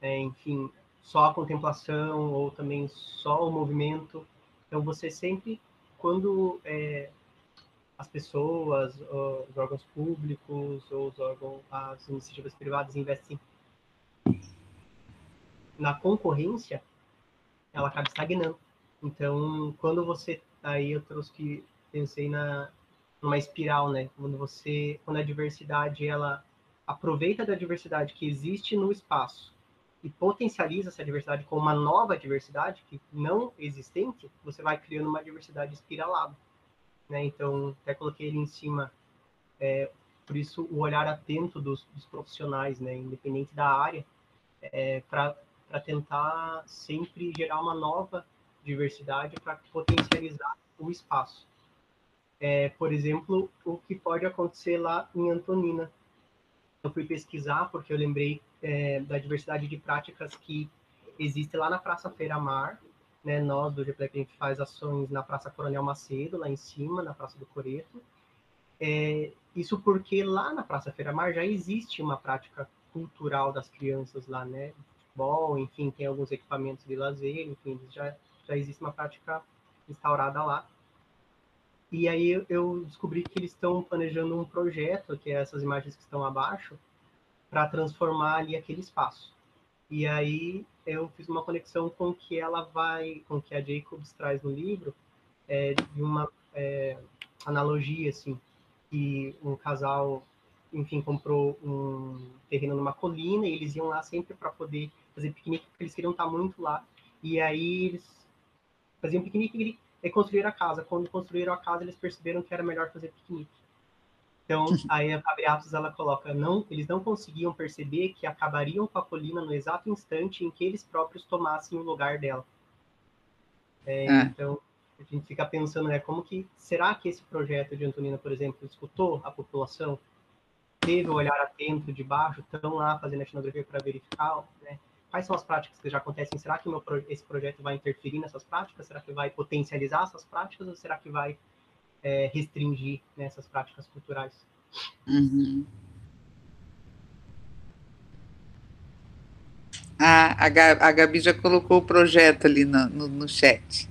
é, enfim, só a contemplação ou também só o movimento. Então, você sempre, quando é, as pessoas, os órgãos públicos ou os órgãos, as iniciativas privadas investem na concorrência, ela acaba estagnando. Então, quando você aí eu trouxe que pensei na numa espiral, né? Quando você, quando a diversidade ela aproveita da diversidade que existe no espaço e potencializa essa diversidade com uma nova diversidade que não existente, você vai criando uma diversidade espiralada, né? Então, até coloquei ele em cima, é, por isso o olhar atento dos, dos profissionais, né? Independente da área, é, para tentar sempre gerar uma nova diversidade para potencializar o espaço é, por exemplo, o que pode acontecer lá em Antonina. Eu fui pesquisar porque eu lembrei é, da diversidade de práticas que existe lá na Praça Feira Mar, né? Nós do GPLEC a gente faz ações na Praça Coronel Macedo, lá em cima, na Praça do Coreto. É, isso porque lá na Praça Feira Mar já existe uma prática cultural das crianças lá, né? Futebol, enfim, tem alguns equipamentos de lazer, enfim, já, já existe uma prática instaurada lá. E aí eu descobri que eles estão planejando um projeto, que é essas imagens que estão abaixo, para transformar ali aquele espaço. E aí eu fiz uma conexão com o que ela vai, com o que a Jacobs traz no livro, é, de uma é, analogia, assim, que um casal, enfim, comprou um terreno numa colina e eles iam lá sempre para poder fazer piquenique, porque eles queriam estar muito lá. E aí eles faziam piquenique e construir a casa. Quando construíram a casa, eles perceberam que era melhor fazer piquenique. Então, aí a abre ela coloca, não, eles não conseguiam perceber que acabariam com a colina no exato instante em que eles próprios tomassem o lugar dela. É, é. Então, a gente fica pensando, né, como que, será que esse projeto de Antonina, por exemplo, escutou a população? Teve o olhar atento de baixo, estão lá fazendo a etnografia para verificar, né? Quais são as práticas que já acontecem? Será que meu, esse projeto vai interferir nessas práticas? Será que vai potencializar essas práticas ou será que vai é, restringir nessas práticas culturais? Uhum. Ah, a, Gabi já colocou o projeto ali no, no, no chat.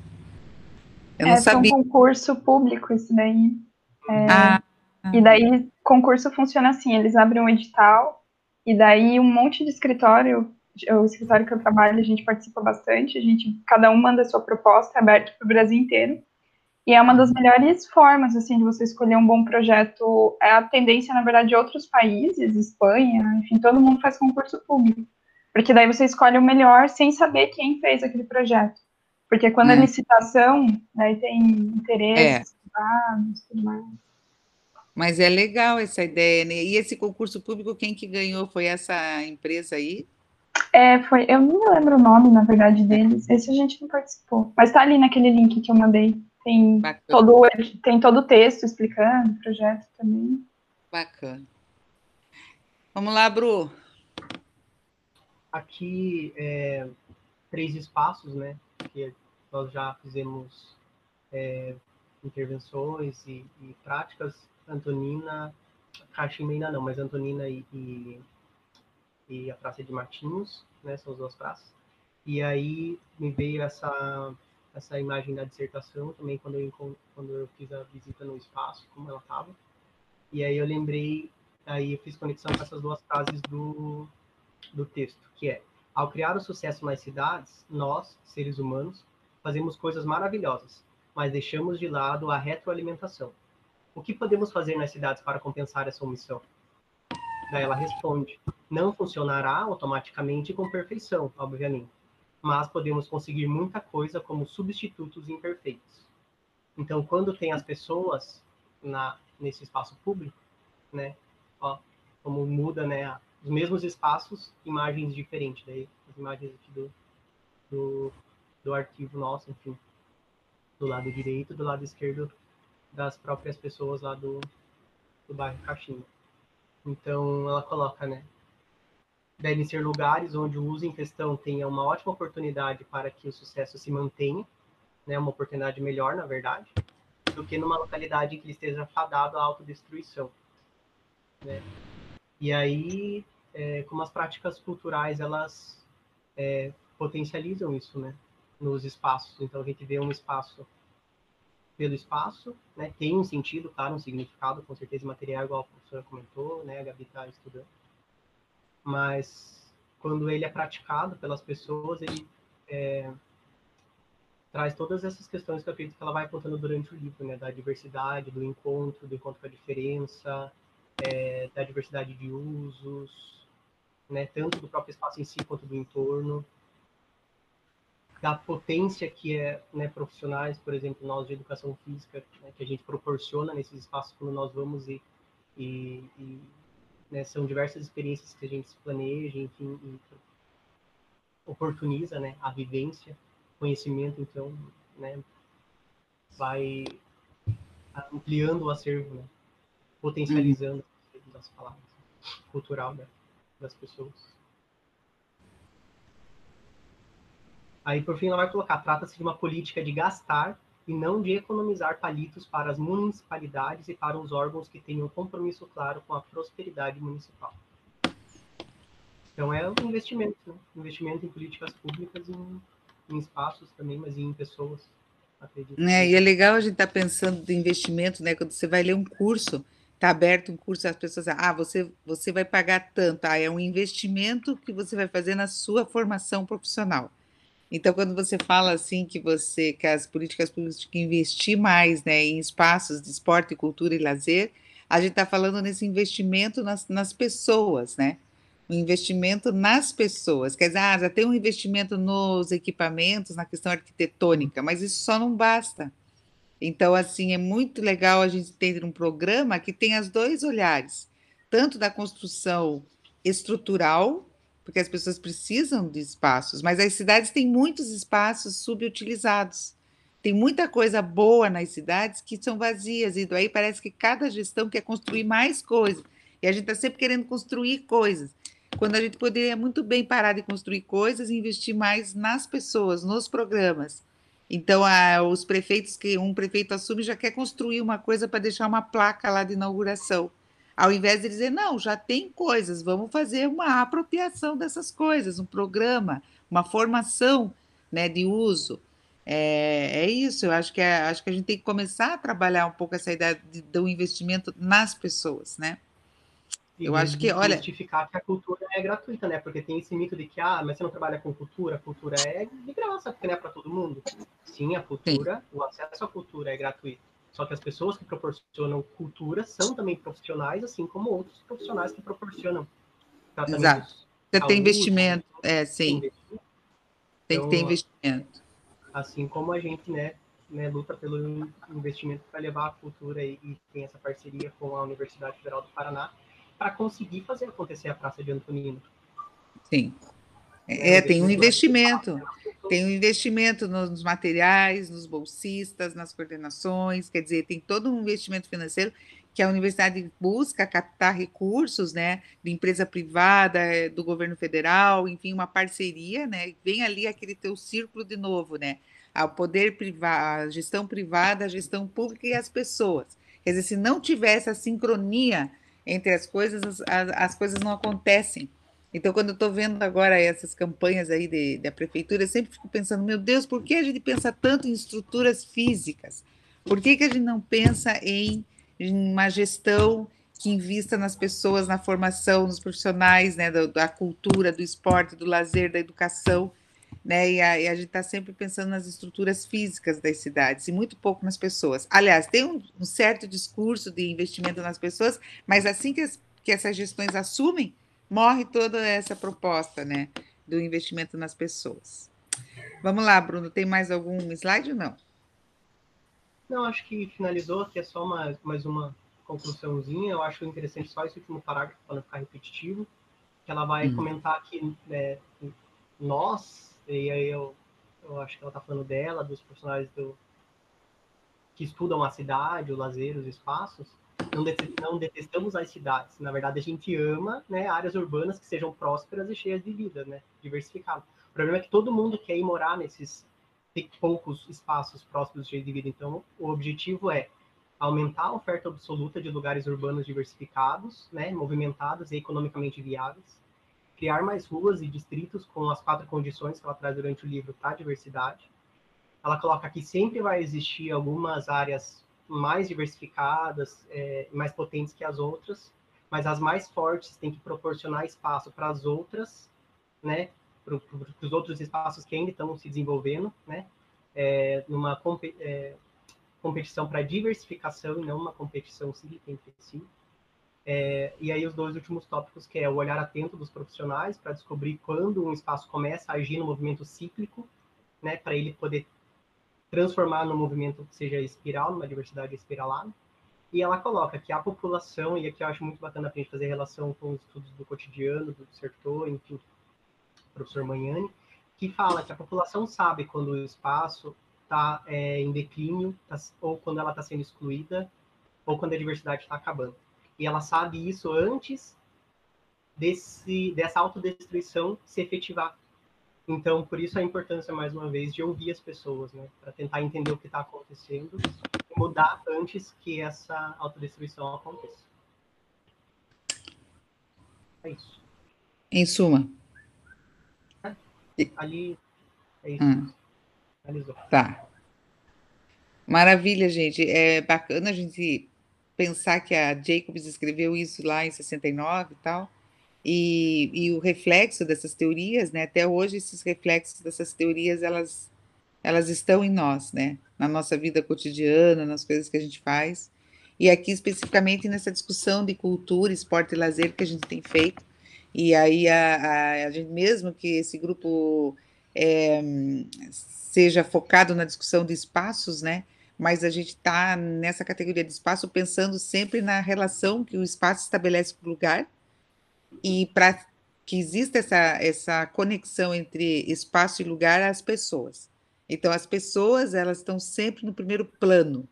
Eu não é, sabia. É um concurso público isso daí. É, ah, e daí, concurso funciona assim, eles abrem um edital, e daí um monte de escritório o escritório que eu trabalho, a gente participa bastante, a gente, cada um manda a sua proposta, é aberto para o Brasil inteiro, e é uma das melhores formas, assim, de você escolher um bom projeto, é a tendência, na verdade, de outros países, Espanha, enfim, todo mundo faz concurso público, Porque daí você escolhe o melhor sem saber quem fez aquele projeto. Porque quando é, é licitação, daí tem interesses, é. tudo mais. Mas é legal essa ideia, né? E esse concurso público, quem que ganhou foi essa empresa aí? É, foi, eu não me lembro o nome, na verdade, deles. Esse a gente não participou. Mas tá ali naquele link que eu mandei. Tem todo, tem todo o texto explicando o projeto também. Bacana. Vamos lá, Bru. Aqui, é, três espaços, né? Que nós já fizemos é, intervenções e, e, práticas. Antonina, Caximba ainda não, mas Antonina e, e, e a Praça de Martinhos, né? São as duas praças. E aí me veio essa essa imagem da dissertação também quando eu quando eu fiz a visita no espaço, como ela estava. E aí eu lembrei, aí eu fiz conexão com essas duas frases do do texto, que é: ao criar o sucesso nas cidades, nós, seres humanos, fazemos coisas maravilhosas, mas deixamos de lado a retroalimentação. O que podemos fazer nas cidades para compensar essa omissão? Ela responde: não funcionará automaticamente com perfeição, obviamente mas podemos conseguir muita coisa como substitutos imperfeitos. Então, quando tem as pessoas na, nesse espaço público, né, ó, como muda, né, os mesmos espaços, imagens diferentes, daí as imagens aqui do, do, do arquivo nosso, enfim, do lado direito, do lado esquerdo das próprias pessoas lá do, do bairro Caximba. Então, ela coloca, né, devem ser lugares onde o uso em questão tenha uma ótima oportunidade para que o sucesso se mantenha, né, uma oportunidade melhor, na verdade, do que numa localidade em que ele esteja fadado à autodestruição. Né? E aí, é, como as práticas culturais, elas é, potencializam isso, né, nos espaços. Então, a gente vê um espaço pelo espaço, né, tem um sentido, claro, um significado, com certeza material, igual a professora comentou, né, a Gabi está estudando. Mas quando ele é praticado pelas pessoas, ele é, traz todas essas questões que eu acredito que ela vai contando durante o livro, né? Da diversidade, do encontro, do encontro com a diferença, é, da diversidade de usos, né? Tanto do próprio espaço em si quanto do entorno, da potência que é, né? Profissionais, por exemplo, nós de educação física, né, que a gente proporciona nesses espaços quando nós vamos e, e, e né, são diversas experiências que a gente se planeja, enfim, e oportuniza, né, a vivência, conhecimento, então, né, vai ampliando o acervo, né, potencializando uhum. as palavras cultural né, das pessoas. Aí, por fim, ela vai colocar: trata-se de uma política de gastar e não de economizar palitos para as municipalidades e para os órgãos que tenham compromisso claro com a prosperidade municipal. Então é um investimento, né? investimento em políticas públicas, em, em espaços também, mas em pessoas, acredito. É, e é legal a gente estar tá pensando de investimento, né? Quando você vai ler um curso, está aberto um curso, as pessoas ah, você, você vai pagar tanto, ah, é um investimento que você vai fazer na sua formação profissional. Então, quando você fala assim que você que as políticas públicas têm que investir mais né, em espaços de esporte, cultura e lazer, a gente está falando nesse investimento nas, nas pessoas, né? O investimento nas pessoas. Quer dizer, ah, já tem um investimento nos equipamentos, na questão arquitetônica, mas isso só não basta. Então, assim, é muito legal a gente ter um programa que tem os dois olhares, tanto da construção estrutural, porque as pessoas precisam de espaços, mas as cidades têm muitos espaços subutilizados. Tem muita coisa boa nas cidades que são vazias, e daí parece que cada gestão quer construir mais coisas. E a gente está sempre querendo construir coisas, quando a gente poderia muito bem parar de construir coisas e investir mais nas pessoas, nos programas. Então, a, os prefeitos que um prefeito assume já quer construir uma coisa para deixar uma placa lá de inauguração ao invés de dizer, não, já tem coisas, vamos fazer uma apropriação dessas coisas, um programa, uma formação né, de uso. É, é isso, eu acho que, é, acho que a gente tem que começar a trabalhar um pouco essa ideia de, do investimento nas pessoas, né? eu acho que, olha... Justificar que a cultura é gratuita, né? Porque tem esse mito de que, ah, mas você não trabalha com cultura, a cultura é de graça, porque não é para todo mundo. Sim, a cultura, Sim. o acesso à cultura é gratuito. Só que as pessoas que proporcionam cultura são também profissionais, assim como outros profissionais que proporcionam tratamentos Você tem investimento, é, sim. Tem que ter então, investimento. Assim como a gente, né, né, luta pelo investimento para levar a cultura e, e, tem essa parceria com a Universidade Federal do Paraná para conseguir fazer acontecer a Praça de Antonino. Sim. É, é tem um investimento. Tem um investimento nos materiais, nos bolsistas, nas coordenações, quer dizer, tem todo um investimento financeiro que a universidade busca captar recursos, né, de empresa privada, eh, do governo federal, enfim, uma parceria, né, vem ali aquele teu círculo de novo, né, ao poder privado, a gestão privada, a gestão pública e as pessoas. Quer dizer, se não tiver essa sincronia entre as coisas, as, as coisas não acontecem. Então, quando eu estou vendo agora essas campanhas aí de, da prefeitura, eu sempre fico pensando, meu Deus, por que a gente pensa tanto em estruturas físicas? Por que, que a gente não pensa em uma gestão que invista nas pessoas, na formação, nos profissionais, né, da, da cultura, do esporte, do lazer, da educação, né, e a, e a gente está sempre pensando nas estruturas físicas das cidades e muito pouco nas pessoas. Aliás, tem um, um certo discurso de investimento nas pessoas, mas assim que, as, que essas gestões assumem, morre toda essa proposta, né, do investimento nas pessoas. Vamos lá, Bruno, tem mais algum slide ou não? Não, acho que finalizou, aqui é só uma, mais uma conclusãozinha. Eu acho interessante só esse último parágrafo, para não ficar repetitivo, que ela vai hum. comentar que né, nós, e aí eu, eu acho que ela está falando dela, dos profissionais do, que estudam a cidade, o lazer, os espaços, não, não detestamos as cidades. Na verdade, a gente ama né, áreas urbanas que sejam prósperas e cheias de vida, né, diversificadas. O problema é que todo mundo quer ir morar nesses poucos espaços próximos de vida. Então, o objetivo é aumentar a oferta absoluta de lugares urbanos diversificados, né, movimentados e economicamente viáveis, criar mais ruas e distritos com as quatro condições que ela traz durante o livro para a diversidade. Ela coloca que sempre vai existir algumas áreas mais diversificadas, é, mais potentes que as outras, mas as mais fortes têm que proporcionar espaço para as outras, né, para os outros espaços que ainda estão se desenvolvendo, né? É, numa é, competição para diversificação e não uma competição cíclica entre si. É, e aí os dois últimos tópicos, que é o olhar atento dos profissionais para descobrir quando um espaço começa a agir no movimento cíclico, né, para ele poder transformar no movimento que seja espiral, numa diversidade espiralada. E ela coloca que a população, e aqui eu acho muito bacana para a gente fazer relação com os estudos do cotidiano, do setor, enfim, professor Manhani, que fala que a população sabe quando o espaço está é, em declínio, tá, ou quando ela está sendo excluída, ou quando a diversidade está acabando. E ela sabe isso antes desse, dessa autodestruição se efetivar. Então, por isso a importância, mais uma vez, de ouvir as pessoas, né? Para tentar entender o que está acontecendo e mudar antes que essa autodestruição aconteça. É isso. Em suma, Ali é isso. Hum. Tá. Maravilha, gente. É bacana a gente pensar que a Jacobs escreveu isso lá em 69 e tal. E, e o reflexo dessas teorias, né? Até hoje esses reflexos dessas teorias elas elas estão em nós, né? Na nossa vida cotidiana, nas coisas que a gente faz. E aqui especificamente nessa discussão de cultura, esporte e lazer que a gente tem feito, e aí a, a, a gente, mesmo que esse grupo é, seja focado na discussão de espaços, né? Mas a gente está nessa categoria de espaço pensando sempre na relação que o espaço estabelece com o lugar e para que exista essa, essa conexão entre espaço e lugar as pessoas. Então as pessoas elas estão sempre no primeiro plano,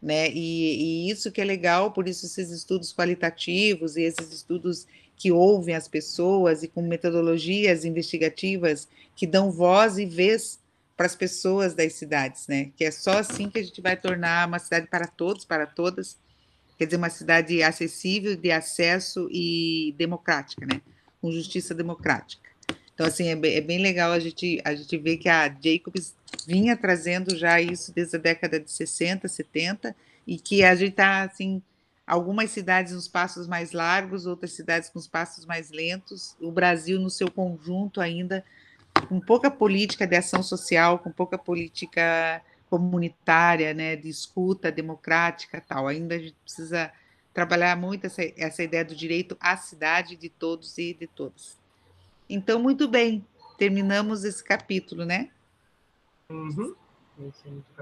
né? E, e isso que é legal, por isso esses estudos qualitativos e esses estudos que ouvem as pessoas e com metodologias investigativas que dão voz e vez para as pessoas das cidades, né? Que é só assim que a gente vai tornar uma cidade para todos, para todas, quer dizer, uma cidade acessível, de acesso e democrática, né? Com justiça democrática. Então, assim, é bem, é bem legal a gente, a gente ver que a Jacobs vinha trazendo já isso desde a década de 60, 70, e que a gente está, assim, algumas cidades nos passos mais largos, outras cidades com os passos mais lentos, o Brasil no seu conjunto ainda com pouca política de ação social, com pouca política comunitária, né, de escuta democrática, tal. Ainda a gente precisa trabalhar muito essa, essa ideia do direito à cidade de todos e de todas. Então, muito bem, terminamos esse capítulo, né? Uhum.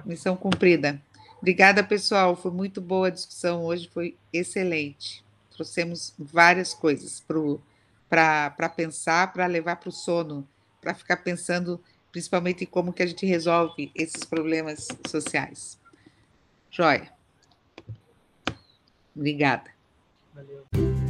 Missão cumprida. Obrigada, pessoal. Foi muito boa a discussão hoje, foi excelente. Trouxemos várias coisas para pensar, para levar para o sono, para ficar pensando principalmente em como que a gente resolve esses problemas sociais. Joia. Obrigada. Valeu.